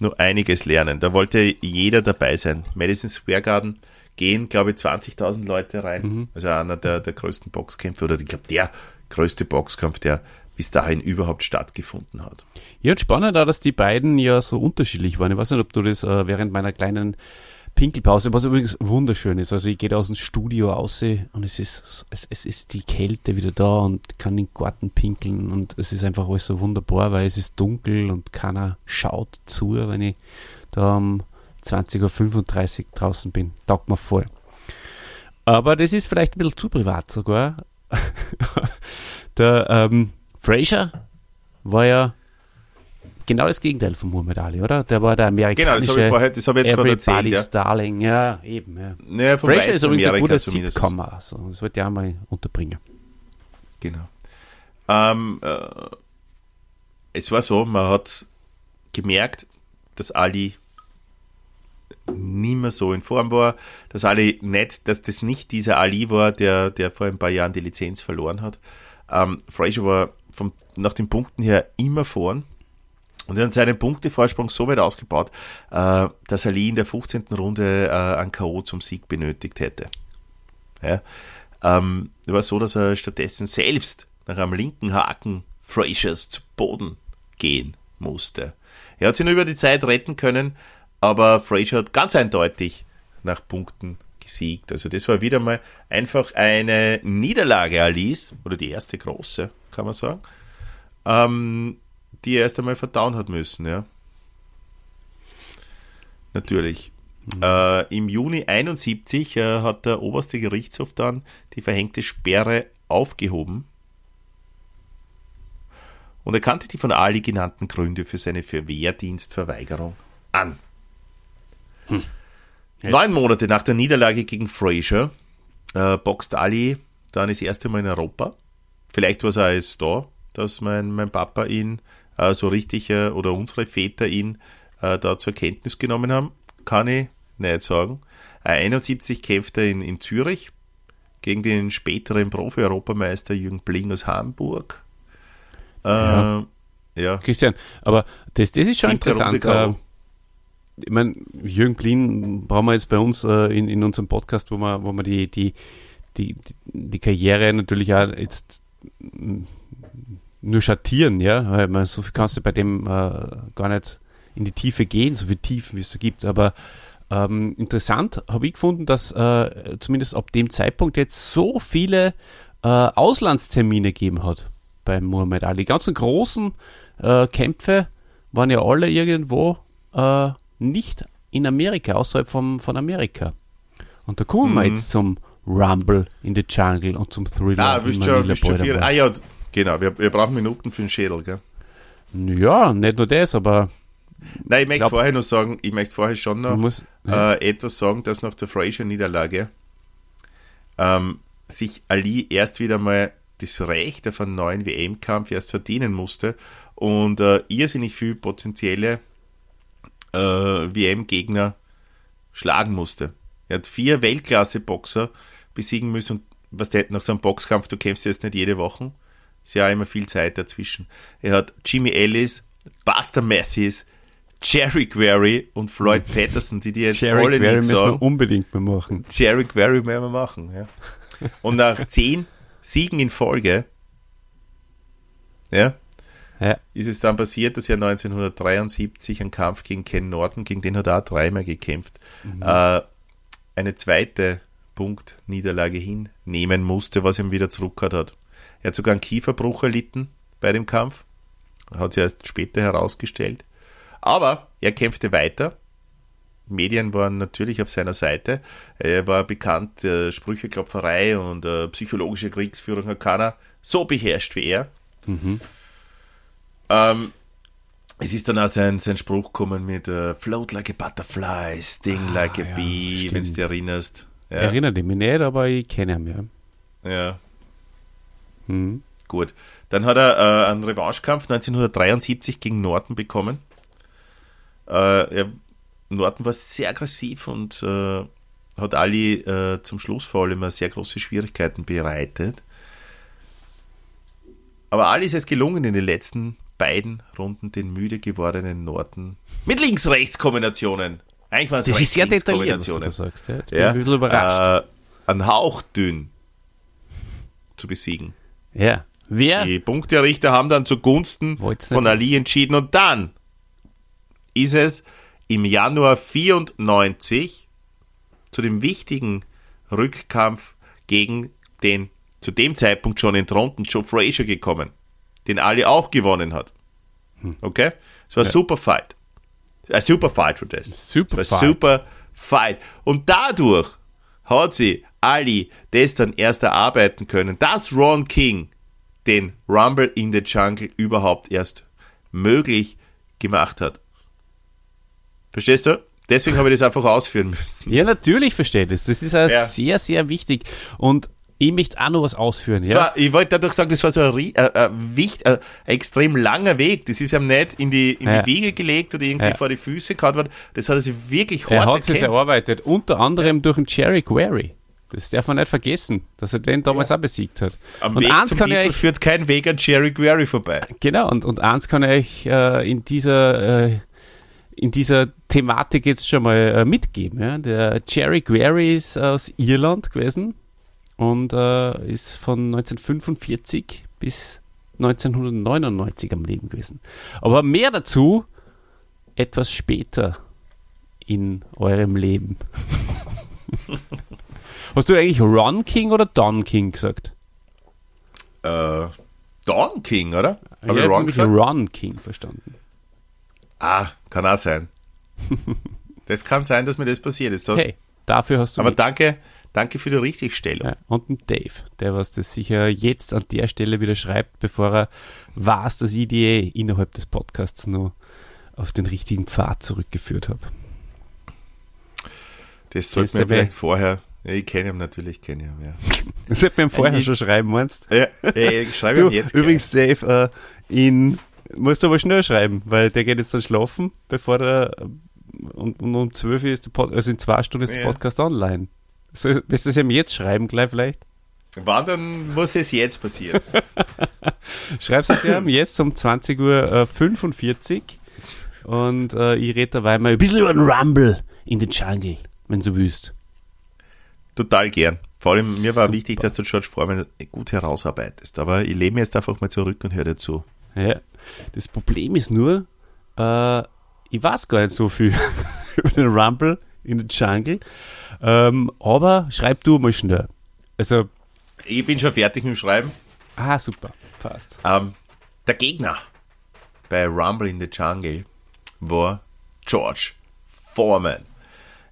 nur einiges lernen. Da wollte jeder dabei sein. Madison Square Garden gehen, glaube ich, 20.000 Leute rein. Also einer der, der größten Boxkämpfe oder ich glaube der größte Boxkampf, der bis dahin überhaupt stattgefunden hat. Ja, und spannend auch, dass die beiden ja so unterschiedlich waren. Ich weiß nicht, ob du das äh, während meiner kleinen Pinkelpause, was übrigens wunderschön ist. Also ich gehe aus dem Studio raus und es ist, es, es ist die Kälte wieder da und kann den Garten pinkeln und es ist einfach alles so wunderbar, weil es ist dunkel und keiner schaut zu, wenn ich da um 20.35 Uhr draußen bin. Taugt mir voll. Aber das ist vielleicht ein bisschen zu privat sogar. [laughs] Der ähm, Fraser war ja genau das Gegenteil von Muhammad Ali, oder? Der war der amerikanische genau, das habe ich, vorher, das habe ich jetzt gerade erzählt, ja. Darling, ja, eben, ja. ja Fraser ist übrigens ein guter Sitcomer, also das wollte ich auch mal unterbringen. Genau. Ähm, äh, es war so, man hat gemerkt, dass Ali nicht mehr so in Form war, dass Ali nicht, dass das nicht dieser Ali war, der, der vor ein paar Jahren die Lizenz verloren hat. Ähm, Fraser war vom, nach den Punkten her immer vorn und er hat seinen Punktevorsprung so weit ausgebaut, äh, dass Ali in der 15. Runde äh, ein K.O. zum Sieg benötigt hätte. Ja, ähm, war so, dass er stattdessen selbst nach einem linken Haken Frasers zu Boden gehen musste. Er hat sich nur über die Zeit retten können, aber Fraser hat ganz eindeutig nach Punkten gesiegt. Also das war wieder mal einfach eine Niederlage Alice, oder die erste große, kann man sagen, ähm, die er erst einmal verdauen hat müssen, ja. Natürlich. Mhm. Äh, Im Juni 71 äh, hat der oberste Gerichtshof dann die verhängte Sperre aufgehoben und erkannte die von Ali genannten Gründe für seine Verwehrdienstverweigerung an. Hm. Neun Monate nach der Niederlage gegen Fraser äh, boxt Ali dann das erste Mal in Europa. Vielleicht war es auch jetzt da, dass mein, mein Papa ihn so richtig äh, oder unsere Väter ihn äh, da zur Kenntnis genommen haben. Kann ich nicht sagen. 71 kämpft er in, in Zürich gegen den späteren Profi-Europameister Jürgen Bling aus Hamburg. Ja. ja. Christian, aber das, das ist schon Siebte interessant ich meine, Jürgen Blin brauchen wir jetzt bei uns äh, in, in unserem Podcast, wo wir, wo wir die, die, die, die Karriere natürlich auch jetzt nur schattieren, ja. Man, so viel kannst du bei dem äh, gar nicht in die Tiefe gehen, so viel Tiefen, wie es da gibt. Aber ähm, interessant habe ich gefunden, dass äh, zumindest ab dem Zeitpunkt jetzt so viele äh, Auslandstermine gegeben hat beim Muhammad Ali. Die ganzen großen äh, Kämpfe waren ja alle irgendwo äh, nicht in Amerika, außerhalb von, von Amerika. Und da kommen mhm. wir jetzt zum Rumble in the Jungle und zum Thriller. Ah, wisst schon, wisst schon viel. Ah ja, genau, wir, wir brauchen Minuten für den Schädel, gell? Ja, nicht nur das, aber. Nein, ich möchte glaub, vorher noch sagen, ich möchte vorher schon noch muss, ja. äh, etwas sagen, dass nach der Fraser-Niederlage ähm, sich Ali erst wieder mal das Recht auf einen neuen WM-Kampf erst verdienen musste und äh, irrsinnig viel potenzielle äh, WM-Gegner schlagen musste. Er hat vier Weltklasse-Boxer besiegen müssen. Und was der nach so einem Boxkampf, du kämpfst jetzt nicht jede Woche. Ist ja immer viel Zeit dazwischen. Er hat Jimmy Ellis, Buster Matthews, Jerry Guerry und Floyd [laughs] Patterson, die die jetzt Jerry alle Guerry nicht sagen. müssen wir unbedingt mal machen. Jerry Guerry müssen wir machen, ja. [laughs] Und nach zehn Siegen in Folge, ja, ja. ist es dann passiert, dass er 1973 einen Kampf gegen Ken Norton, gegen den hat er auch dreimal gekämpft, mhm. äh, eine zweite Punktniederlage hinnehmen musste, was ihm wieder zurückgehört hat. Er hat sogar einen Kieferbruch erlitten bei dem Kampf, hat sich erst später herausgestellt. Aber er kämpfte weiter. Medien waren natürlich auf seiner Seite. Er war bekannt, äh, Sprücheklopferei und äh, psychologische Kriegsführung hat keiner so beherrscht wie er. Mhm. Ähm, es ist dann auch sein, sein Spruch gekommen mit uh, Float like a butterfly, sting ah, like a ja, bee, wenn du dich erinnerst. Ja. Erinnert mich nicht, aber ich kenne ihn, ja. Ja. Hm. Gut. Dann hat er äh, einen Revanchekampf 1973 gegen Norton bekommen. Äh, er, Norton war sehr aggressiv und äh, hat Ali äh, zum Schluss vor allem sehr große Schwierigkeiten bereitet. Aber Ali ist es gelungen, in den letzten beiden Runden den müde gewordenen Norton mit Links-Rechts-Kombinationen. Eigentlich waren es Das ist sehr detailliert, was du sagst. Ja. Jetzt bin ja, ein überrascht. Äh, ein Hauch dünn zu besiegen. Ja, Wer? Die Punkterichter haben dann zugunsten von. Ali entschieden und dann ist es im Januar 94 zu dem wichtigen Rückkampf gegen den zu dem Zeitpunkt schon entthronten Joe Frazier gekommen, den Ali auch gewonnen hat. Hm. Okay? Es war ein super Fight. Ein super Fight für das. Super es war Fight. super Fight. Und dadurch hat sie Ali das dann erst erarbeiten können, dass Ron King den Rumble in the Jungle überhaupt erst möglich gemacht hat. Verstehst du? Deswegen habe ich das einfach ausführen müssen. Ja, natürlich verstehe ich das. Das ist Ja. sehr, sehr wichtig. Und ich möchte auch noch was ausführen. Ja? war, ich wollte dadurch sagen, das war so ein, rie- äh, äh, wicht, äh, ein extrem langer Weg. Das ist ihm nicht in die, in Ja. die Wiege gelegt oder irgendwie Ja. vor die Füße gehauen worden. Das hat er sich wirklich Er hart hat es erarbeitet, unter anderem durch den Jerry Guerry. Das darf man nicht vergessen, dass er den damals auch besiegt hat. Am und Weg eins kann ich Titel euch, führt kein Weg an Jerry Guerry vorbei. genau, und, und eins kann ich euch äh, in dieser äh, in dieser Thematik jetzt schon mal äh, mitgeben. Ja? Der Jerry Guerry ist aus Irland gewesen und äh, ist von 1945 bis 1999 am Leben gewesen. Aber mehr dazu etwas später in eurem Leben. [laughs] Hast du eigentlich Ron King oder Don King gesagt? Äh, Don King, oder? Habe Ja, ich nämlich gesagt? Ron King verstanden. Ah, kann auch sein. [laughs] das kann sein, dass mir das passiert ist. Das, Hey, dafür hast du aber mich. danke, danke für die Richtigstellung. Ja, und ein Dave, der was das sicher jetzt an der Stelle wieder schreibt, bevor er weiß, dass ich die eh innerhalb des Podcasts nur auf den richtigen Pfad zurückgeführt habe. Das sollte man vielleicht vorher. Ja, ich kenne ihn natürlich, kenne ihn. Ja. [laughs] Das hätte man vorher Ich- schon schreiben, meinst Ja, ja, ich schreibe du? ihm jetzt. gleich. übrigens, Dave, äh, in, musst du aber schnell schreiben, weil der geht jetzt dann schlafen, bevor der und, und um 12 Uhr ist der Pod, also in zwei Stunden ist der. Podcast online. So, willst du das ihm jetzt schreiben, gleich vielleicht? Wann dann muss es jetzt passieren? [laughs] Schreib's es ihm jetzt um 20 Uhr äh, 45 und äh, ich rede dabei mal ein bisschen über den Rumble in den Jungle, wenn du willst. Total gern. Vor allem, mir war Super. wichtig, dass du George Foreman gut herausarbeitest. Aber ich lehne mir jetzt einfach mal zurück und höre dir zu. Ja. Das Problem ist nur, äh, ich weiß gar nicht so viel [laughs] über den Rumble in den Jungle, ähm, aber schreib du mal schnell. Also, Ich bin schon fertig mit dem Schreiben. ah, super, passt. Ähm, der Gegner bei Rumble in the Jungle war George Foreman.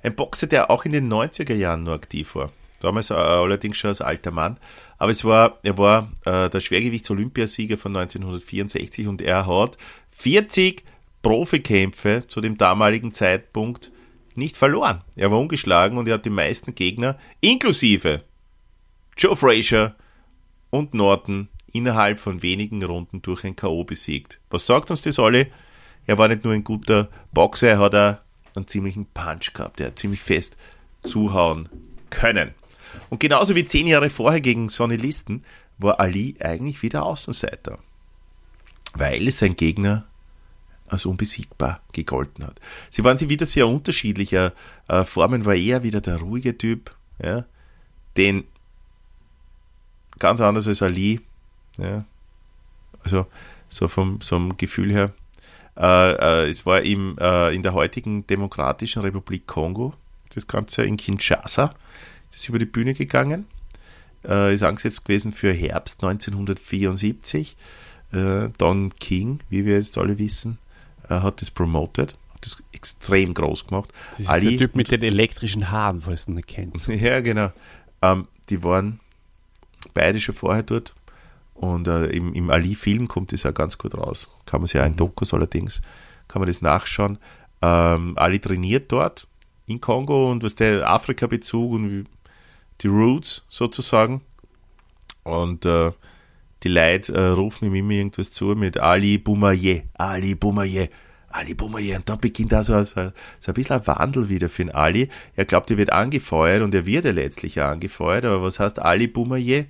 Ein Boxer, der auch in den 90er Jahren nur aktiv war. Damals äh, allerdings schon als alter Mann. Aber es war, er war äh, der Schwergewichts-Olympiasieger von 1964 und er hat 40 Profikämpfe zu dem damaligen Zeitpunkt nicht verloren. Er war ungeschlagen und er hat die meisten Gegner, inklusive Joe Frazier und Norton, innerhalb von wenigen Runden durch ein K.O. besiegt. Was sagt uns das alle? Er war nicht nur ein guter Boxer, er hat einen ziemlichen Punch gehabt. Er hat ziemlich fest zuhauen können. Und genauso wie zehn Jahre vorher gegen Sonny Listen war Ali eigentlich wieder Außenseiter. Weil sein Gegner als unbesiegbar gegolten hat. Sie waren sie wieder sehr unterschiedlicher. Äh, Forman war eher wieder der ruhige Typ, ja, den ganz anders als Ali, ja, also so vom, vom Gefühl her. Äh, äh, es war im, äh, in der heutigen Demokratischen Republik Kongo, das Ganze in Kinshasa, ist über die Bühne gegangen, äh, ist angesetzt gewesen für Herbst 1974. Äh, Don King, wie wir jetzt alle wissen, äh, hat das promoted, hat das extrem groß gemacht. Das ist Ali der Typ mit den elektrischen Haaren, falls du ihn nicht kennst. [laughs] ja, genau. Ähm, die waren beide schon vorher dort. Und äh, im, im Ali-Film kommt das auch ganz gut raus. Kann man sich auch in Dokus allerdings, kann man das nachschauen. Ähm, Ali trainiert dort in Kongo und was der Afrika-Bezug und die Roots sozusagen. Und äh, die Leute äh, rufen ihm immer irgendwas zu mit Ali Boumaier, Ali Boumaier, Ali Boumaier. Und da beginnt also so, so ein bisschen ein Wandel wieder für den Ali. Er glaubt, er wird angefeuert und er wird ja letztlich auch angefeuert. Aber was heißt Ali Boumaier?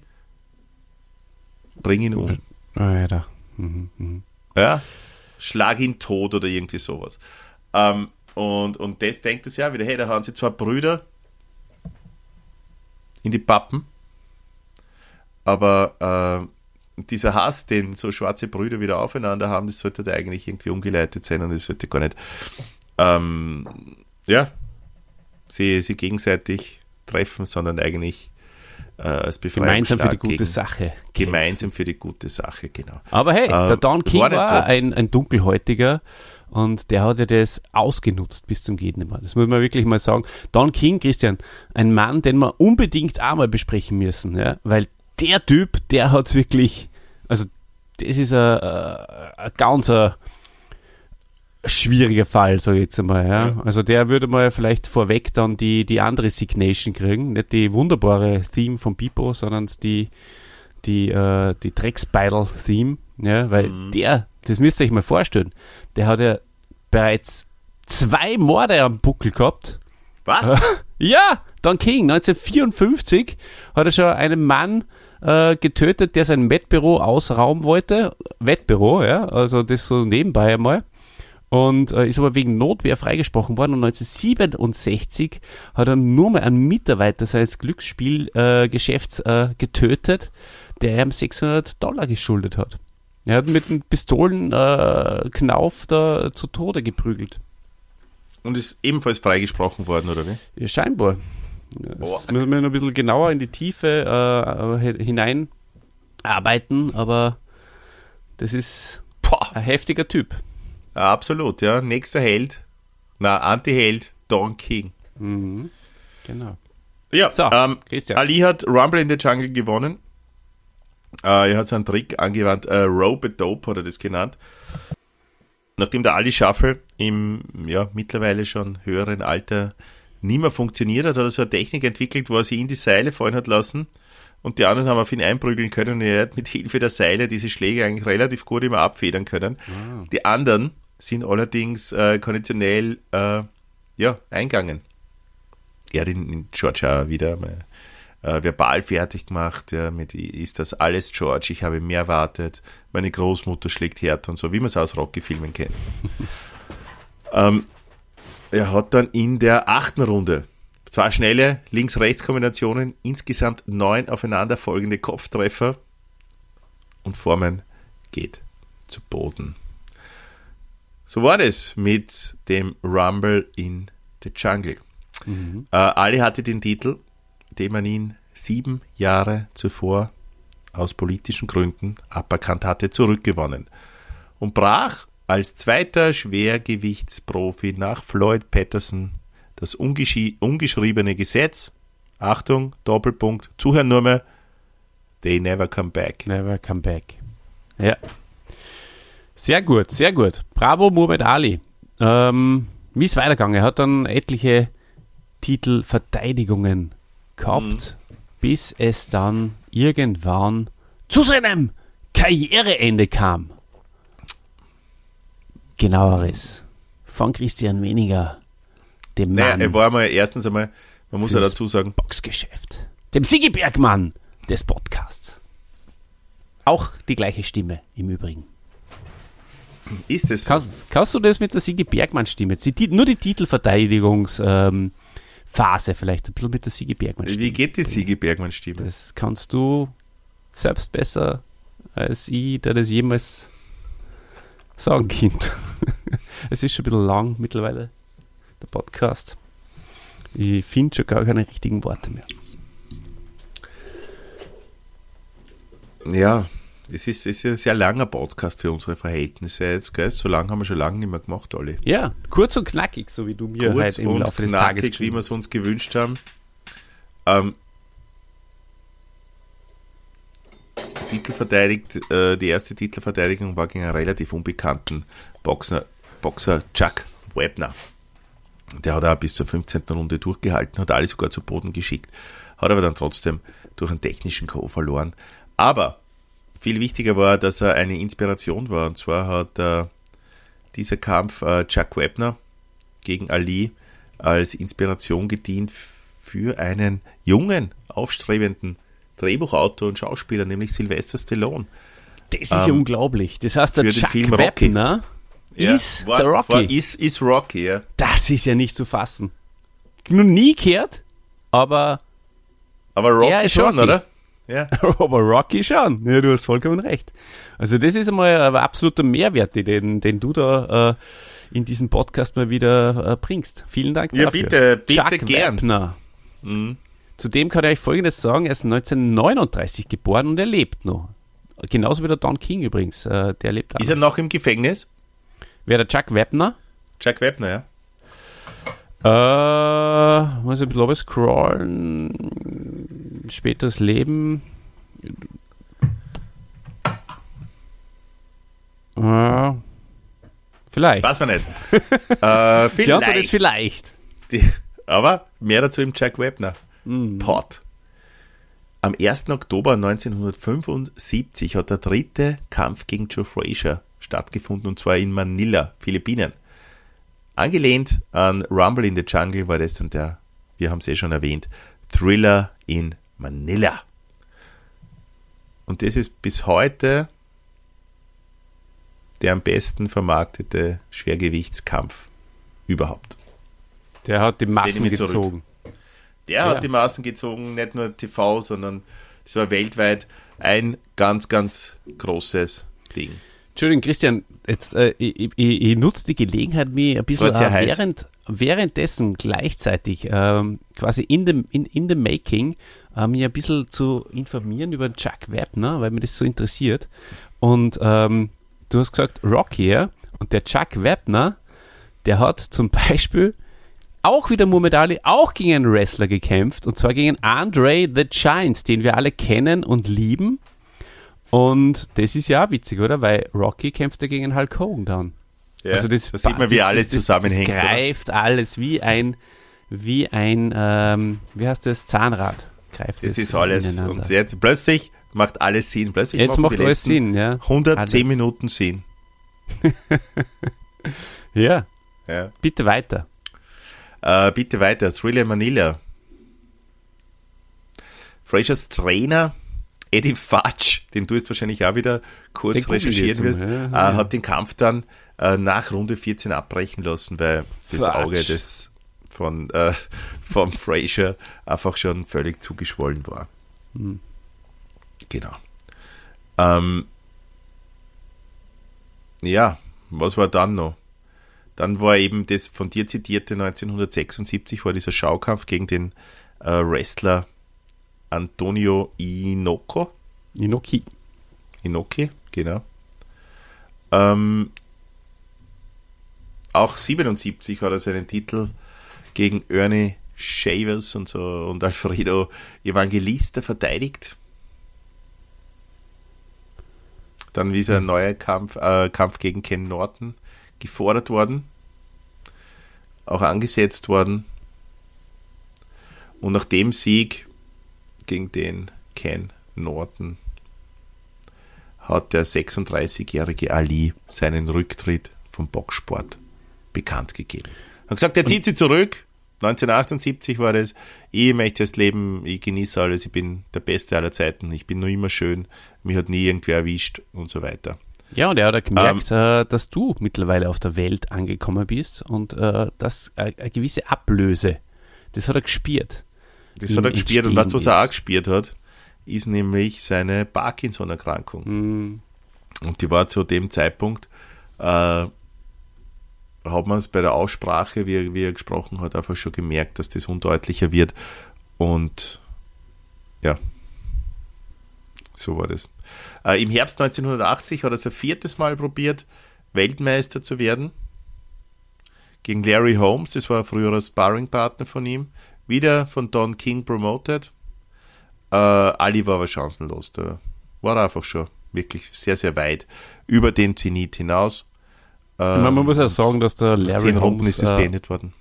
Bring ihn um. Alter. Mhm, mhm. Ja? Schlag ihn tot oder irgendwie sowas. Ähm, und, und das denkt es ja wieder, hey, da haben sie zwei Brüder in die Pappen, aber äh, dieser Hass, den so schwarze Brüder wieder aufeinander haben, das sollte da eigentlich irgendwie umgeleitet sein und es sollte gar nicht, ähm, ja, sie, sie gegenseitig treffen, sondern eigentlich äh, als Gemeinsam für die gute gegen, Sache. Gemeinsam für die gute Sache, genau. Aber hey, der Don King war war, so. ein, ein Dunkelhäutiger und der hat ja das ausgenutzt bis zum mehr. Das muss man wirklich mal sagen. Don King, Christian, ein Mann, den wir unbedingt einmal besprechen müssen, ja, weil der Typ, der hat's wirklich, also das ist ein, ein, ein ganz ein schwieriger Fall, so jetzt einmal. Ja. Ja. Also der würde mal vielleicht vorweg dann die, die andere Signation kriegen, nicht die wunderbare Theme von Pipo, sondern die die, äh, die Drecksbeidel-Theme, ja, weil Mhm. der, das müsst ihr euch mal vorstellen, der hat ja bereits zwei Morde am Buckel gehabt. Was? [laughs] Ja, Don King, 1954 hat er schon einen Mann äh, getötet, der sein Wettbüro ausrauben wollte. Wettbüro, ja, also das so nebenbei einmal. Und äh, ist aber wegen Notwehr freigesprochen worden. Und 1967 hat er nur mal einen Mitarbeiter seines Glücksspielgeschäfts äh, getötet, der ihm 600 Dollar geschuldet hat. Er hat mit einem Pistolenknauf äh, da zu Tode geprügelt. Und ist ebenfalls freigesprochen worden, oder wie? Ja, scheinbar. Das müssen wir noch ein bisschen genauer in die Tiefe äh, äh, hineinarbeiten, aber das ist Boah. ein heftiger Typ. Ja, absolut, ja. Nächster Held, na, Anti-Held, Don King. Mhm. Genau. Ja, So, ähm, Christian. Ali hat Rumble in the Jungle gewonnen. Äh, er hat so einen Trick angewandt, äh, Rope a Dope hat er das genannt. Nachdem der Ali Shuffle im ja, mittlerweile schon höheren Alter nicht mehr funktioniert hat, hat er so eine Technik entwickelt, wo er sich in die Seile fallen hat lassen und die anderen haben auf ihn einprügeln können und er hat mit Hilfe der Seile diese Schläge eigentlich relativ gut immer abfedern können. Ah. Die anderen sind allerdings äh, konditionell äh, ja, eingegangen. Er hat in, in George auch wieder mal äh, verbal fertig gemacht, ja, mit ist das alles George, ich habe mehr erwartet, meine Großmutter schlägt härter und so, wie man es aus Rocky-Filmen kennt. [laughs] ähm, er hat dann in der achten Runde zwei schnelle Links-Rechts-Kombinationen, insgesamt neun aufeinanderfolgende Kopftreffer und Formen geht zu Boden. So war das mit dem Rumble in the Jungle. Mhm. Äh, Ali hatte den Titel, den man ihn sieben Jahre zuvor aus politischen Gründen aberkannt hatte, zurückgewonnen und brach als zweiter Schwergewichtsprofi nach Floyd Patterson das ungeschriebene Gesetz. Achtung, Doppelpunkt, zuhören nur mehr. They never come back. Never come back. Ja. Sehr gut, sehr gut. Bravo, Muhammad Ali. Ähm, wie ist weitergegangen? Er hat dann etliche Titelverteidigungen gehabt, bis es dann irgendwann zu seinem Karriereende kam. Genaueres von Christian Weniger, dem Naja, Mann er war mal erstens einmal, man muss ja dazu sagen, Boxgeschäft, dem Sigi Bergmann des Podcasts. Auch die gleiche Stimme im Übrigen. ist es so? Kannst, kannst du das mit der Sigi Bergmann-Stimme? nur die Titelverteidigungsphase ähm, vielleicht ein bisschen mit der Sigi Bergmann-Stimme. Wie geht die Sigi Bergmann-Stimme? Das kannst du selbst besser als ich, der das jemals sagen Kind. es ist schon ein bisschen lang mittlerweile, der Podcast. Ich finde schon gar keine richtigen Worte mehr. Ja, es ist, es ist ein sehr langer Podcast für unsere Verhältnisse jetzt, gell? So lange haben wir schon lange nicht mehr gemacht, alle. Ja, kurz und knackig, so wie du mir Kurz heute im und Laufe des Tages knackig, wie wir es uns gewünscht haben. Ähm, Titel verteidigt, äh, die erste Titelverteidigung war gegen einen relativ unbekannten Boxer, Boxer Chuck Webner. Der hat auch bis zur 15. Runde durchgehalten, hat alle sogar zu Boden geschickt, hat aber dann trotzdem durch einen technischen K.O. verloren. Aber viel wichtiger war, dass er eine Inspiration war. Und zwar hat äh, dieser Kampf äh, Chuck Webner gegen Ali als Inspiration gedient für einen jungen, aufstrebenden Drehbuchautor und Schauspieler, nämlich Sylvester Stallone. Das ist ja Ähm, unglaublich. Das heißt, der Chuck Film Rocky. Webner ist war, der Rocky. War, ist, ist Rocky, ja. das ist ja nicht zu fassen. Noch nie gehört, aber Aber Rocky ist schon, Rocky. oder? Ja. [laughs] Aber Rocky schon. Ja, du hast vollkommen recht. Also das ist einmal ein absoluter Mehrwert, den, den du da äh, in diesem Podcast mal wieder äh, bringst. Vielen Dank Ja, dafür. bitte, bitte Chuck gern. Webner. Mhm. Zudem kann ich euch Folgendes sagen, er ist 1939 geboren und er lebt noch. Genauso wie der Don King übrigens, äh, der lebt auch. Ist er noch im Gefängnis? Wer der Chuck Webner? Jack Webner, ja. Äh, muss ich ein bisschen scrollen. Späteres Leben. Äh, vielleicht. Weiß man nicht. [laughs] äh, Die Antwort ist vielleicht. vielleicht. Die, aber mehr dazu im Jack Webner. Pot. Am 1. Oktober 1975 hat der dritte Kampf gegen Joe Frazier stattgefunden und zwar in Manila, Philippinen. Angelehnt an Rumble in the Jungle war das dann der, wir haben es eh schon erwähnt, Thriller in Manila. Und das ist bis heute der am besten vermarktete Schwergewichtskampf überhaupt. Der hat die Massen gezogen. Der Ja. hat die Maßen gezogen, nicht nur TV, sondern es war weltweit ein ganz, ganz großes Ding. Entschuldigung, Christian, jetzt, äh, ich, ich, ich nutze die Gelegenheit, mich ein bisschen äh, während, währenddessen gleichzeitig ähm, quasi in dem in, in dem Making äh, mich ein bisschen zu informieren über Chuck Webner, weil mir das so interessiert. Und ähm, du hast gesagt Rocky, ja? Und der Chuck Webner, der hat zum [laughs] Beispiel auch wieder Muhammad Ali, auch gegen einen Wrestler gekämpft, und zwar gegen Andre the Giant, den wir alle kennen und lieben. Und das ist ja auch witzig, oder? Weil Rocky kämpft ja gegen Hulk Hogan dann. Ja, also das, da sieht man, wie das, alles das, das, zusammenhängt. Das oder? greift alles wie ein, wie ein, ähm, wie heißt das, Zahnrad. Greift Das ist alles. Und jetzt plötzlich macht alles Sinn. Plötzlich Jetzt macht alles Sinn, ja. 110 Alles. Minuten Sinn. [laughs] Ja, Ja. bitte weiter. Äh, bitte weiter. Thriller Manila. Frasers Trainer Eddie Fudge, den du jetzt wahrscheinlich auch wieder kurz Den recherchieren wirst, mal, äh, ja, ja. hat den Kampf dann äh, nach Runde 14 abbrechen lassen, weil das. Auge des von äh, vom Fraser einfach schon völlig zugeschwollen war. Hm. Genau. Ähm, ja, was war dann noch? Dann war eben das von dir zitierte 1976 war dieser Schaukampf gegen den äh, Wrestler Antonio Inoco. Inoki. Inoki, genau. Ähm, auch 77 hat er seinen Titel gegen Ernie Shavers und so und Alfredo Evangelista verteidigt. Dann ist ein neuer Kampf, äh, Kampf gegen Ken Norton gefordert worden, auch angesetzt worden. Und nach dem Sieg gegen den Ken Norton hat der 36-jährige Ali seinen Rücktritt vom Boxsport bekannt gegeben. Er hat gesagt, er zieht sie zurück. 1978 war das. Ich möchte das Leben, ich genieße alles, ich bin der Beste aller Zeiten, ich bin noch immer schön, mich hat nie irgendwer erwischt und so weiter. Ja, und er hat gemerkt, Ähm. äh, dass du mittlerweile auf der Welt angekommen bist und äh, das äh, eine gewisse Ablöse, das hat er gespürt. Das hat er gespürt und was entstiegen was er auch gespürt hat, ist nämlich seine Parkinson-Erkrankung. Mm, Und die war zu dem Zeitpunkt, äh, hat man es bei der Aussprache, wie, er- wie er gesprochen hat, einfach schon gemerkt, dass das undeutlicher wird. Und ja, so war das. Äh, Im Herbst 1980 hat er es ein viertes Mal probiert, Weltmeister zu werden. Gegen Larry Holmes, das war ein früherer Sparringpartner von ihm. Wieder von Don King promoted. Äh, Ali war aber chancenlos. Da war er einfach schon wirklich sehr, sehr weit über den Zenit hinaus. Ähm, man, man muss ja sagen, dass der Larry Holmes ist äh, beendet worden.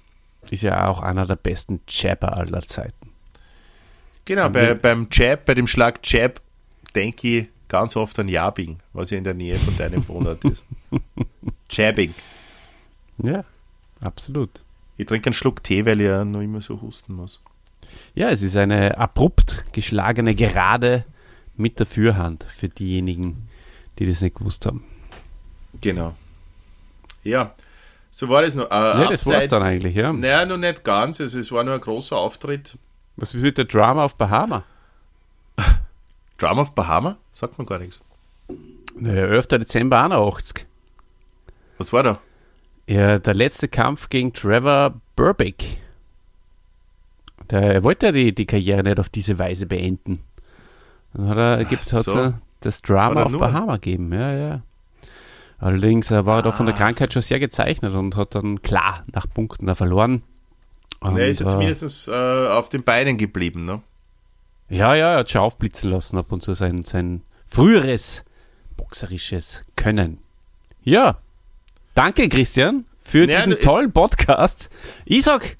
ist ja auch einer der besten Jabber aller Zeiten. Genau, bei, beim Jab, bei dem Schlag Jab, denke ich ganz oft an Jabing, was ja in der Nähe von deinem Wohnort ist. [laughs] Jabbing. Ja, absolut. Ich trinke einen Schluck Tee, weil ich ja noch immer so husten muss. Ja, es ist eine abrupt geschlagene Gerade mit der Fürhand für diejenigen, die das nicht gewusst haben. Genau. Ja, so war das noch. Äh, Ja, das war's abseits- dann eigentlich, ja. Naja, noch nicht ganz. Also, es war nur ein großer Auftritt. Was wird der Drama auf Bahama? [laughs] Drum of Bahama? Sagt man gar nichts. Naja, 11. Dezember 81. Was war da? Ja, der letzte Kampf gegen Trevor Burbick. Der, er wollte ja die, die Karriere nicht auf diese Weise beenden. Dann hat er, gibt, so. er das Drama er auf nur? Bahama gegeben, ja, ja. Allerdings äh, war er da von der Ah. Krankheit schon sehr gezeichnet und hat dann klar nach Punkten verloren. Und, er ist ja äh, zumindest äh, auf den Beinen geblieben, ne? Ja, ja, er hat schon aufblitzen lassen ab und zu sein, sein früheres boxerisches Können. Ja, danke Christian für Ja, diesen tollen Podcast. Ich sag,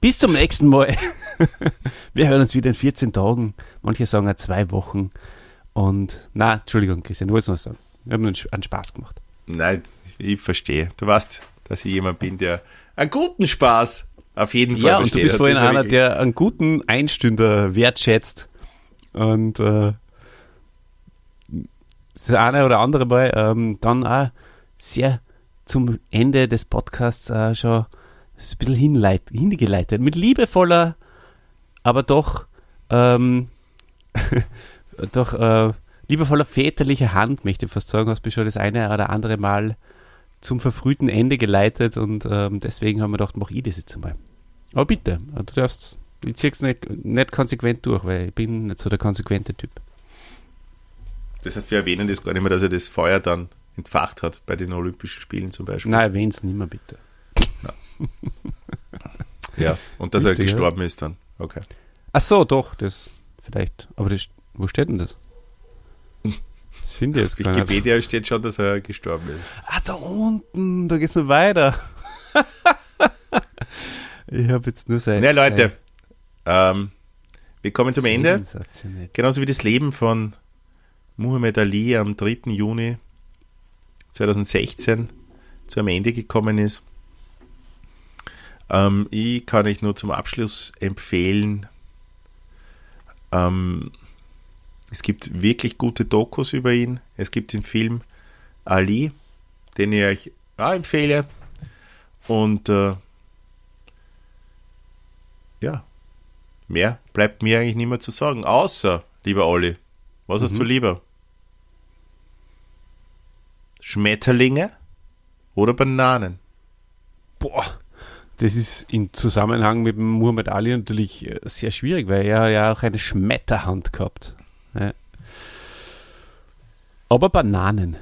bis zum nächsten Mal. [laughs] Wir hören uns wieder in 14 Tagen. Manche sagen auch zwei Wochen. Und, na, Entschuldigung, Christian, du wolltest noch sagen. Wir haben einen Spaß gemacht. Nein, ich verstehe. Du weißt, dass ich jemand bin, der einen guten Spaß auf jeden Fall Ja, und du bist vorhin einer, wirklich- der einen guten Einstünder wertschätzt. Und äh, das eine oder andere Mal ähm, dann auch sehr zum Ende des Podcasts äh, schon ein bisschen hinleit, hingeleitet. Mit liebevoller, aber doch, ähm, [laughs] doch äh, liebevoller väterlicher Hand, möchte ich fast sagen, hast du schon das eine oder andere Mal zum verfrühten Ende geleitet und ähm, deswegen haben wir gedacht, mach ich das jetzt einmal. Aber bitte, du darfst, ich zieh's nicht, nicht konsequent durch, weil ich bin nicht so der konsequente Typ. Das heißt, wir erwähnen das gar nicht mehr, dass er das Feuer dann entfacht hat bei den Olympischen Spielen zum Beispiel. Nein, erwähn's nicht mehr, bitte. Ja, und dass er Witzig, ja. gestorben ist dann. Okay. Ach so, doch, das vielleicht. Aber das, wo steht denn das? Finde ich jetzt Auf. Wikipedia steht schon, dass er gestorben ist. Ah, da unten, da geht's noch weiter. [laughs] ich habe jetzt nur sein. Na Leute, ähm, wir kommen zum Ende. Genauso wie das Leben von Muhammad Ali am 3. Juni 2016 zu einem Ende gekommen ist. Ähm, ich kann euch nur zum Abschluss empfehlen, ähm, es gibt wirklich gute Dokus über ihn. Es gibt den Film Ali, den ich euch auch empfehle. Und äh, ja, mehr bleibt mir eigentlich nicht mehr zu sagen. Außer, lieber Olli, was hast Mhm. du lieber? Schmetterlinge oder Bananen? Boah, das ist in Zusammenhang mit Muhammad Ali natürlich äh, sehr schwierig, weil er ja auch eine Schmetterhand gehabt. Aber Bananen.